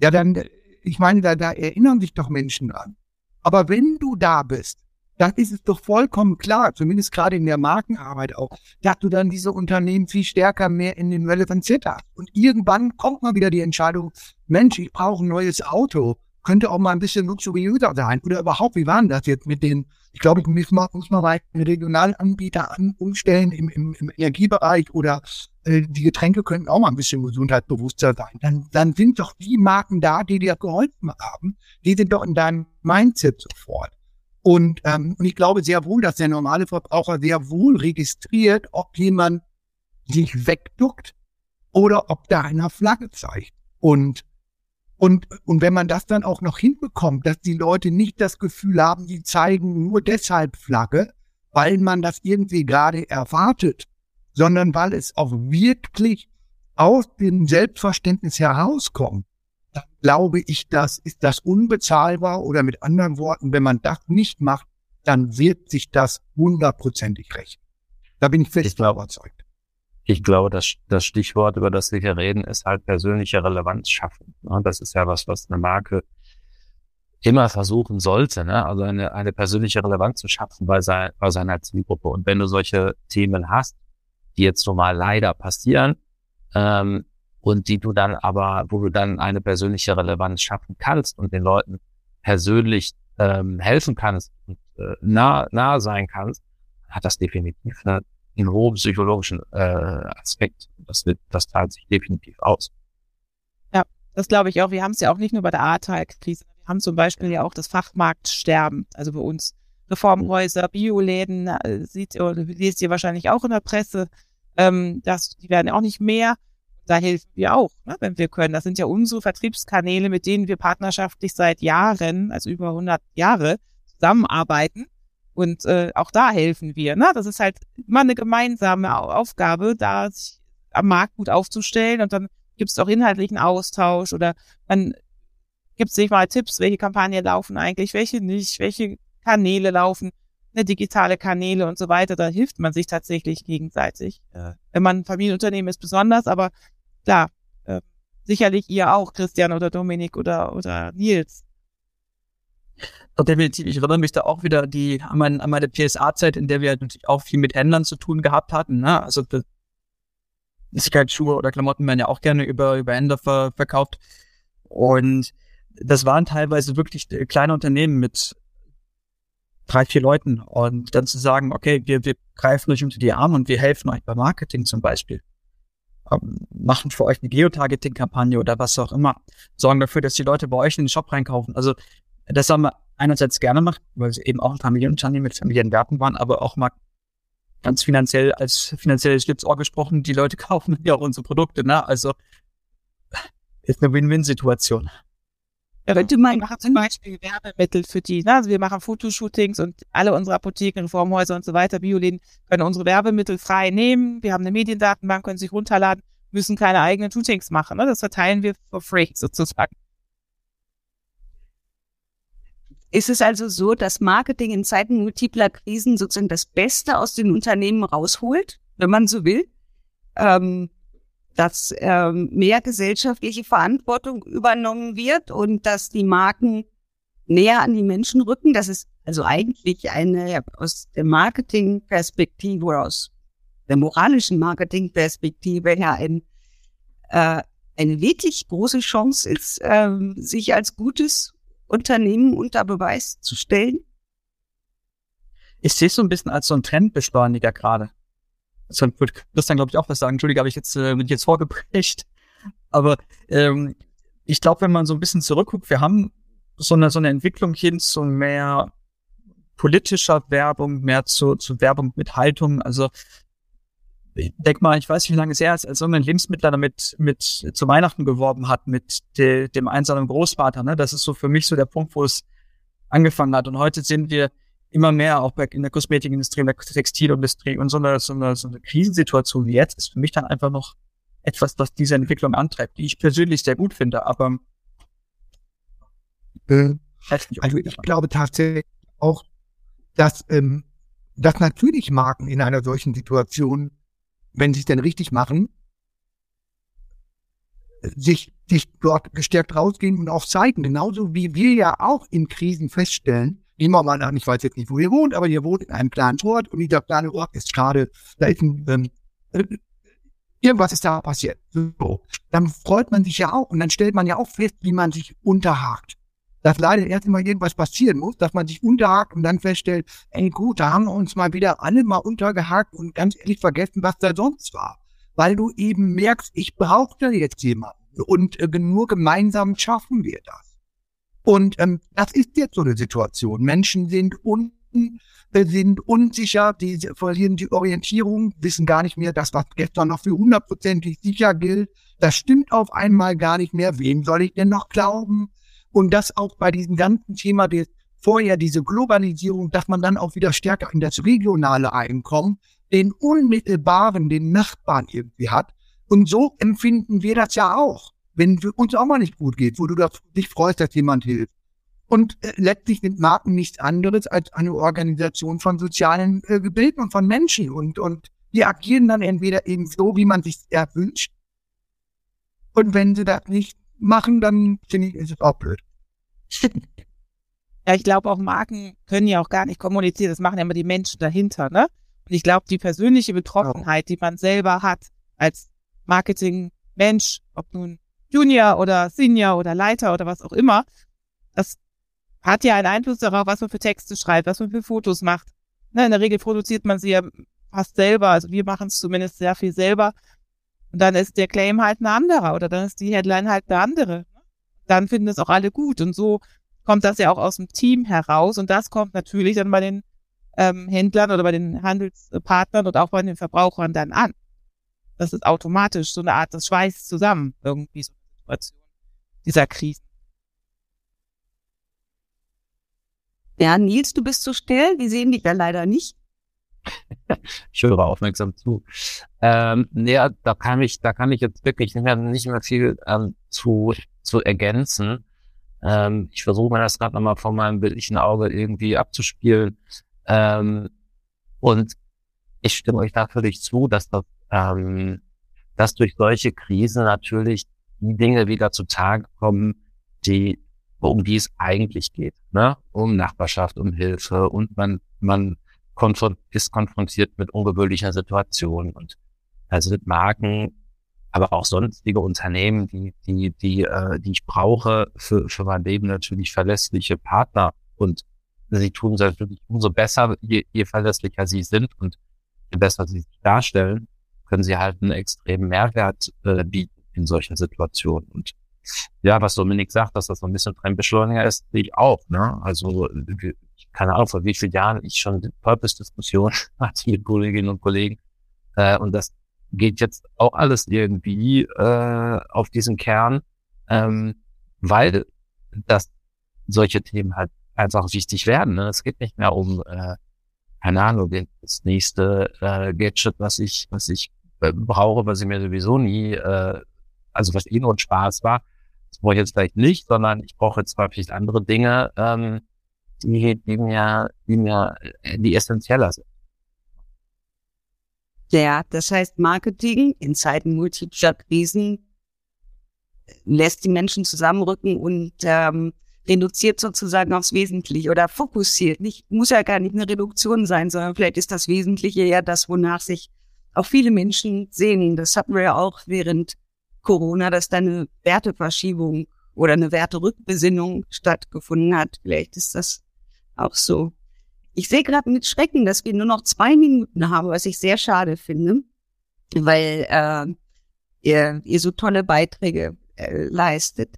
ja, dann, ich meine, da, da erinnern sich doch Menschen an. Aber wenn du da bist, dann ist es doch vollkommen klar, zumindest gerade in der Markenarbeit auch, dass du dann diese Unternehmen viel stärker mehr in den Relevant Set hast. Und irgendwann kommt mal wieder die Entscheidung, Mensch, ich brauche ein neues Auto könnte auch mal ein bisschen luxuriöser sein. Oder überhaupt, wie waren das jetzt mit den, ich glaube, muss man, muss man bei Regionalanbieter an, umstellen im, im, im Energiebereich oder äh, die Getränke könnten auch mal ein bisschen gesundheitsbewusster sein. Dann, dann sind doch die Marken da, die dir geholfen haben, die sind doch in deinem Mindset sofort. Und, ähm, und ich glaube sehr wohl, dass der normale Verbraucher sehr wohl registriert, ob jemand sich wegduckt oder ob da einer Flagge zeigt. Und und, und wenn man das dann auch noch hinbekommt, dass die Leute nicht das Gefühl haben, die zeigen nur deshalb Flagge, weil man das irgendwie gerade erwartet, sondern weil es auch wirklich aus dem Selbstverständnis herauskommt, dann glaube ich, das ist das unbezahlbar oder mit anderen Worten, wenn man das nicht macht, dann wird sich das hundertprozentig rächen. Da bin ich fest ich glaub, überzeugt. Ich glaube, das, das Stichwort, über das wir hier reden, ist halt persönliche Relevanz schaffen. Ne? Das ist ja was, was eine Marke immer versuchen sollte, ne? also eine, eine persönliche Relevanz zu schaffen bei, sein, bei seiner Zielgruppe. Und wenn du solche Themen hast, die jetzt normal leider passieren, ähm, und die du dann aber, wo du dann eine persönliche Relevanz schaffen kannst und den Leuten persönlich ähm, helfen kannst und äh, nah, nah sein kannst, hat das definitiv eine einen hohen psychologischen äh, Aspekt. Das wird, das zahlt sich definitiv aus. Ja, das glaube ich auch. Wir haben es ja auch nicht nur bei der Ahrtal-Krise. Wir haben zum Beispiel ja auch das Fachmarktsterben. Also bei uns Reformhäuser, Bioläden, äh, sieht ihr, lest ihr wahrscheinlich auch in der Presse. Ähm, das, die werden auch nicht mehr. Da helfen wir auch, ne, wenn wir können. Das sind ja unsere Vertriebskanäle, mit denen wir partnerschaftlich seit Jahren, also über 100 Jahre, zusammenarbeiten. Und äh, auch da helfen wir. Ne? Das ist halt immer eine gemeinsame Aufgabe, da sich am Markt gut aufzustellen. Und dann gibt es auch inhaltlichen Austausch oder man gibt sich mal Tipps, welche Kampagnen laufen eigentlich, welche nicht, welche Kanäle laufen, ne, digitale Kanäle und so weiter. Da hilft man sich tatsächlich gegenseitig. Ja. Wenn man ein Familienunternehmen ist, besonders, aber klar, äh, sicherlich ihr auch, Christian oder Dominik oder, oder Nils. Definitiv. Ich erinnere mich da auch wieder die, an, mein, an meine PSA-Zeit, in der wir natürlich auch viel mit Händlern zu tun gehabt hatten. Ne? Also Sicherheitsschuhe oder Klamotten werden ja auch gerne über, über Händler ver, verkauft. Und das waren teilweise wirklich kleine Unternehmen mit drei, vier Leuten und dann zu sagen, okay, wir, wir greifen euch unter die Arme und wir helfen euch beim Marketing zum Beispiel. Ähm, machen für euch eine Geotargeting-Kampagne oder was auch immer. Sorgen dafür, dass die Leute bei euch in den Shop reinkaufen. Also das haben wir einerseits gerne gemacht, weil es eben auch ein Familienunternehmen mit Familienwerten waren, aber auch mal ganz finanziell als finanzielles Schlipsohr gesprochen, die Leute kaufen ja auch unsere Produkte, ne? Also ist eine Win-Win-Situation. Ja, könnte man machen zum Beispiel Werbemittel für die. Ne? Also wir machen Fotoshootings und alle unsere Apotheken, Reformhäuser und so weiter, Biolin, können unsere Werbemittel frei nehmen. Wir haben eine Mediendatenbank, können sich runterladen, müssen keine eigenen Shootings machen. Ne? Das verteilen wir for free sozusagen. Ist es also so, dass Marketing in Zeiten multipler Krisen sozusagen das Beste aus den Unternehmen rausholt, wenn man so will? Ähm, dass ähm, mehr gesellschaftliche Verantwortung übernommen wird und dass die Marken näher an die Menschen rücken. Das ist also eigentlich eine aus der Marketingperspektive oder aus der moralischen Marketingperspektive her ein, äh, eine wirklich große Chance ist, äh, sich als gutes Unternehmen unter Beweis zu stellen. Ich sehe es so ein bisschen als so ein Trendbeschleuniger gerade. Das wird Christian, glaube ich, auch was sagen. Entschuldige, habe ich jetzt, äh, bin ich jetzt vorgeprägt. Aber ähm, ich glaube, wenn man so ein bisschen zurückguckt, wir haben so eine, so eine Entwicklung hin zu mehr politischer Werbung, mehr zu, zu Werbung mit Haltung. Also ich denk mal, ich weiß nicht, wie lange es her ist, als irgendein Lebensmittler damit mit zu Weihnachten geworben hat mit de, dem einsamen Großvater. Ne? Das ist so für mich so der Punkt, wo es angefangen hat. Und heute sind wir immer mehr auch in der Kosmetikindustrie, in der Textilindustrie und so eine, so eine, so eine Krisensituation wie jetzt ist für mich dann einfach noch etwas, was diese Entwicklung antreibt, die ich persönlich sehr gut finde, aber äh, also ich glaube tatsächlich auch, dass, ähm, dass natürlich Marken in einer solchen Situation, wenn sie es denn richtig machen, sich, sich dort gestärkt rausgehen und auch zeigen, genauso wie wir ja auch in Krisen feststellen, wir mal an, ich weiß jetzt nicht, wo ihr wohnt, aber ihr wohnt in einem kleinen Ort und dieser kleine Ort ist gerade, da ist ein, ähm, äh, irgendwas ist da passiert. So. Dann freut man sich ja auch und dann stellt man ja auch fest, wie man sich unterhakt. Dass leider erst mal irgendwas passieren muss, dass man sich unterhakt und dann feststellt, ey gut, da haben wir uns mal wieder alle mal untergehakt und ganz ehrlich vergessen, was da sonst war. Weil du eben merkst, ich brauche da jetzt jemanden und äh, nur gemeinsam schaffen wir das. Und ähm, das ist jetzt so eine Situation. Menschen sind unten, äh, sind unsicher, die verlieren die Orientierung, wissen gar nicht mehr, das, was gestern noch für hundertprozentig sicher gilt, das stimmt auf einmal gar nicht mehr. Wem soll ich denn noch glauben? Und das auch bei diesem ganzen Thema des vorher diese Globalisierung, dass man dann auch wieder stärker in das regionale Einkommen, den unmittelbaren, den Nachbarn irgendwie hat. Und so empfinden wir das ja auch wenn uns auch mal nicht gut geht, wo du dich freust, dass jemand hilft. Und äh, letztlich sind Marken nichts anderes als eine Organisation von sozialen äh, Gebilden und von Menschen. Und, und die agieren dann entweder eben so, wie man sich erwünscht. Und wenn sie das nicht machen, dann finde ich, ist es auch blöd. Ja, ich glaube auch Marken können ja auch gar nicht kommunizieren. Das machen ja immer die Menschen dahinter, ne? Und ich glaube, die persönliche Betroffenheit, die man selber hat als Marketing-Mensch, ob nun Junior oder Senior oder Leiter oder was auch immer, das hat ja einen Einfluss darauf, was man für Texte schreibt, was man für Fotos macht. Ne, in der Regel produziert man sie ja fast selber, also wir machen es zumindest sehr viel selber. Und dann ist der Claim halt ein anderer oder dann ist die Headline halt eine andere. Dann finden es auch alle gut und so kommt das ja auch aus dem Team heraus und das kommt natürlich dann bei den ähm, Händlern oder bei den Handelspartnern und auch bei den Verbrauchern dann an. Das ist automatisch so eine Art, das schweißt zusammen irgendwie so. Situation dieser Krisen. Ja, Nils, du bist so still. Wir sehen dich ja leider nicht. ich höre aufmerksam zu. Ähm, ja, da kann ich, da kann ich jetzt wirklich nicht mehr, nicht mehr viel ähm, zu, zu ergänzen. Ähm, ich versuche mir das gerade nochmal vor meinem bildlichen Auge irgendwie abzuspielen. Ähm, und ich stimme euch da völlig zu, dass das, ähm, dass durch solche Krisen natürlich die Dinge wieder zutage kommen, die, um die es eigentlich geht, ne? Um Nachbarschaft, um Hilfe und man, man konfront ist konfrontiert mit ungewöhnlicher Situationen und also mit Marken, aber auch sonstige Unternehmen, die, die, die, äh, die ich brauche für, für mein Leben natürlich verlässliche Partner und sie tun es wirklich umso besser, je, je verlässlicher sie sind und je besser sie sich darstellen, können sie halt einen extremen Mehrwert äh, bieten in solchen Situationen. Und ja, was Dominik sagt, dass das so ein bisschen Trendbeschleuniger ist, sehe ich auch. Ne? Also keine Ahnung, vor wie vielen Jahren ich schon Purpose-Diskussion hatte mit Kolleginnen und Kollegen. Äh, und das geht jetzt auch alles irgendwie äh, auf diesen Kern, ähm, weil das solche Themen halt einfach wichtig werden. Ne? Es geht nicht mehr um, äh, keine Ahnung, das nächste äh, Gadget, was ich, was ich äh, brauche, was ich mir sowieso nie, äh, also was eh nur ein Spaß war. Das brauche ich jetzt vielleicht nicht, sondern ich brauche jetzt vielleicht andere Dinge, ähm, die, die mir, die mir, äh, die essentieller sind. Ja, das heißt, Marketing in Zeiten multipler Krisen lässt die Menschen zusammenrücken und ähm, reduziert sozusagen aufs Wesentliche oder fokussiert. Nicht, muss ja gar nicht eine Reduktion sein, sondern vielleicht ist das Wesentliche ja das, wonach sich auch viele Menschen sehen. Das hatten wir ja auch während Corona, dass da eine Werteverschiebung oder eine Werterückbesinnung stattgefunden hat. Vielleicht ist das auch so. Ich sehe gerade mit Schrecken, dass wir nur noch zwei Minuten haben, was ich sehr schade finde, weil äh, ihr, ihr so tolle Beiträge äh, leistet.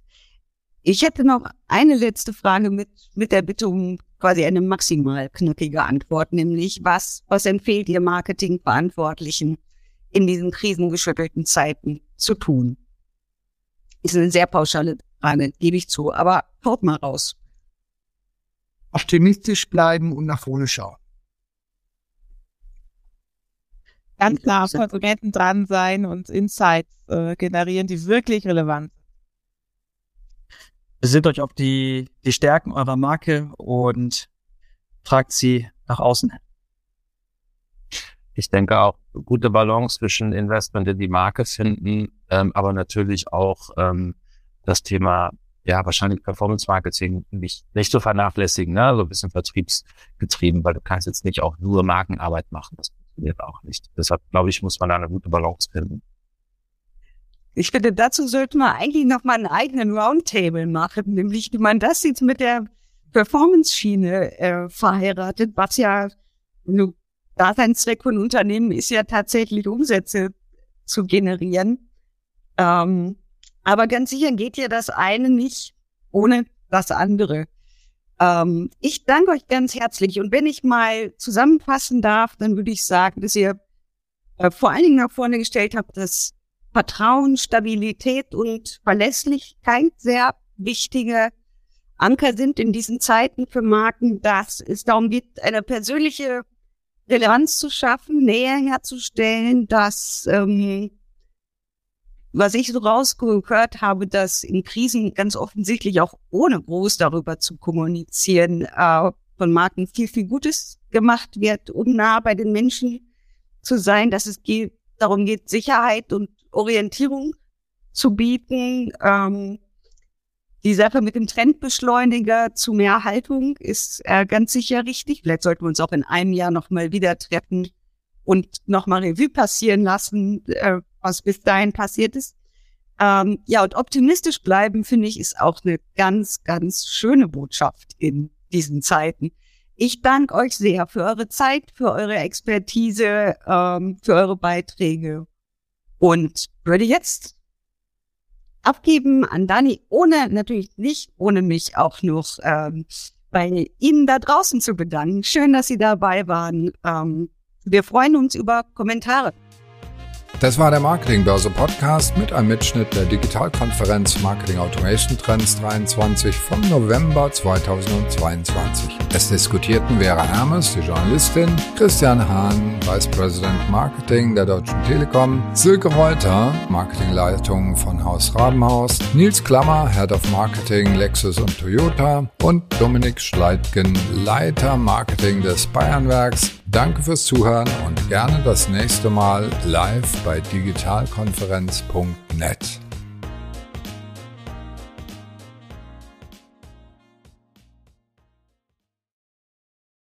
Ich hätte noch eine letzte Frage mit, mit der Bitte um quasi eine maximal knackige Antwort, nämlich was, was empfiehlt ihr Marketingverantwortlichen in diesen krisengeschüttelten Zeiten zu tun? Ist eine sehr pauschale Frage, gebe ich zu, aber haut mal raus optimistisch bleiben und nach vorne schauen. Ganz klar, Konsumenten dran sein und Insights äh, generieren, die wirklich relevant sind. Besinnt euch auf die, die Stärken eurer Marke und tragt sie nach außen. Ich denke auch gute Balance zwischen Investment in die Marke finden, ähm, aber natürlich auch ähm, das Thema ja, wahrscheinlich Performance Marketing nicht, nicht zu vernachlässigen, ne? so ein bisschen vertriebsgetrieben, weil du kannst jetzt nicht auch nur Markenarbeit machen. Das funktioniert auch nicht. Deshalb, glaube ich, muss man da eine gute Balance finden. Ich finde, dazu sollte man eigentlich noch mal einen eigenen Roundtable machen, nämlich wie man das jetzt mit der Performance-Schiene äh, verheiratet, was ja nur Daseinszweck von Unternehmen ist ja tatsächlich Umsätze zu generieren. Ähm, aber ganz sicher geht ja das eine nicht ohne das andere. Ähm, ich danke euch ganz herzlich. Und wenn ich mal zusammenfassen darf, dann würde ich sagen, dass ihr äh, vor allen Dingen nach vorne gestellt habt, dass Vertrauen, Stabilität und Verlässlichkeit sehr wichtige Anker sind in diesen Zeiten für Marken, dass es darum geht, eine persönliche Relevanz zu schaffen, Nähe herzustellen, dass ähm, was ich so rausgehört habe, dass in Krisen ganz offensichtlich auch ohne groß darüber zu kommunizieren, äh, von Marken viel, viel Gutes gemacht wird, um nah bei den Menschen zu sein, dass es geht, darum geht, Sicherheit und Orientierung zu bieten. Ähm, die Sache mit dem Trendbeschleuniger zu mehr Haltung ist äh, ganz sicher richtig. Vielleicht sollten wir uns auch in einem Jahr nochmal wieder treffen und nochmal Revue passieren lassen, äh, was bis dahin passiert ist. Ähm, ja, und optimistisch bleiben, finde ich, ist auch eine ganz, ganz schöne Botschaft in diesen Zeiten. Ich danke euch sehr für eure Zeit, für eure Expertise, ähm, für eure Beiträge und würde jetzt abgeben an Dani, ohne natürlich nicht, ohne mich auch noch ähm, bei Ihnen da draußen zu bedanken. Schön, dass Sie dabei waren. Ähm, wir freuen uns über Kommentare. Das war der Marketingbörse Podcast mit einem Mitschnitt der Digitalkonferenz Marketing Automation Trends 23 vom November 2022. Es diskutierten Vera Hermes, die Journalistin, Christian Hahn, Vice President Marketing der Deutschen Telekom, Silke Reuter, Marketingleitung von Haus Rabenhaus, Nils Klammer, Head of Marketing Lexus und Toyota und Dominik Schleitgen, Leiter Marketing des Bayernwerks. Danke fürs Zuhören und gerne das nächste Mal live bei digitalkonferenz.net.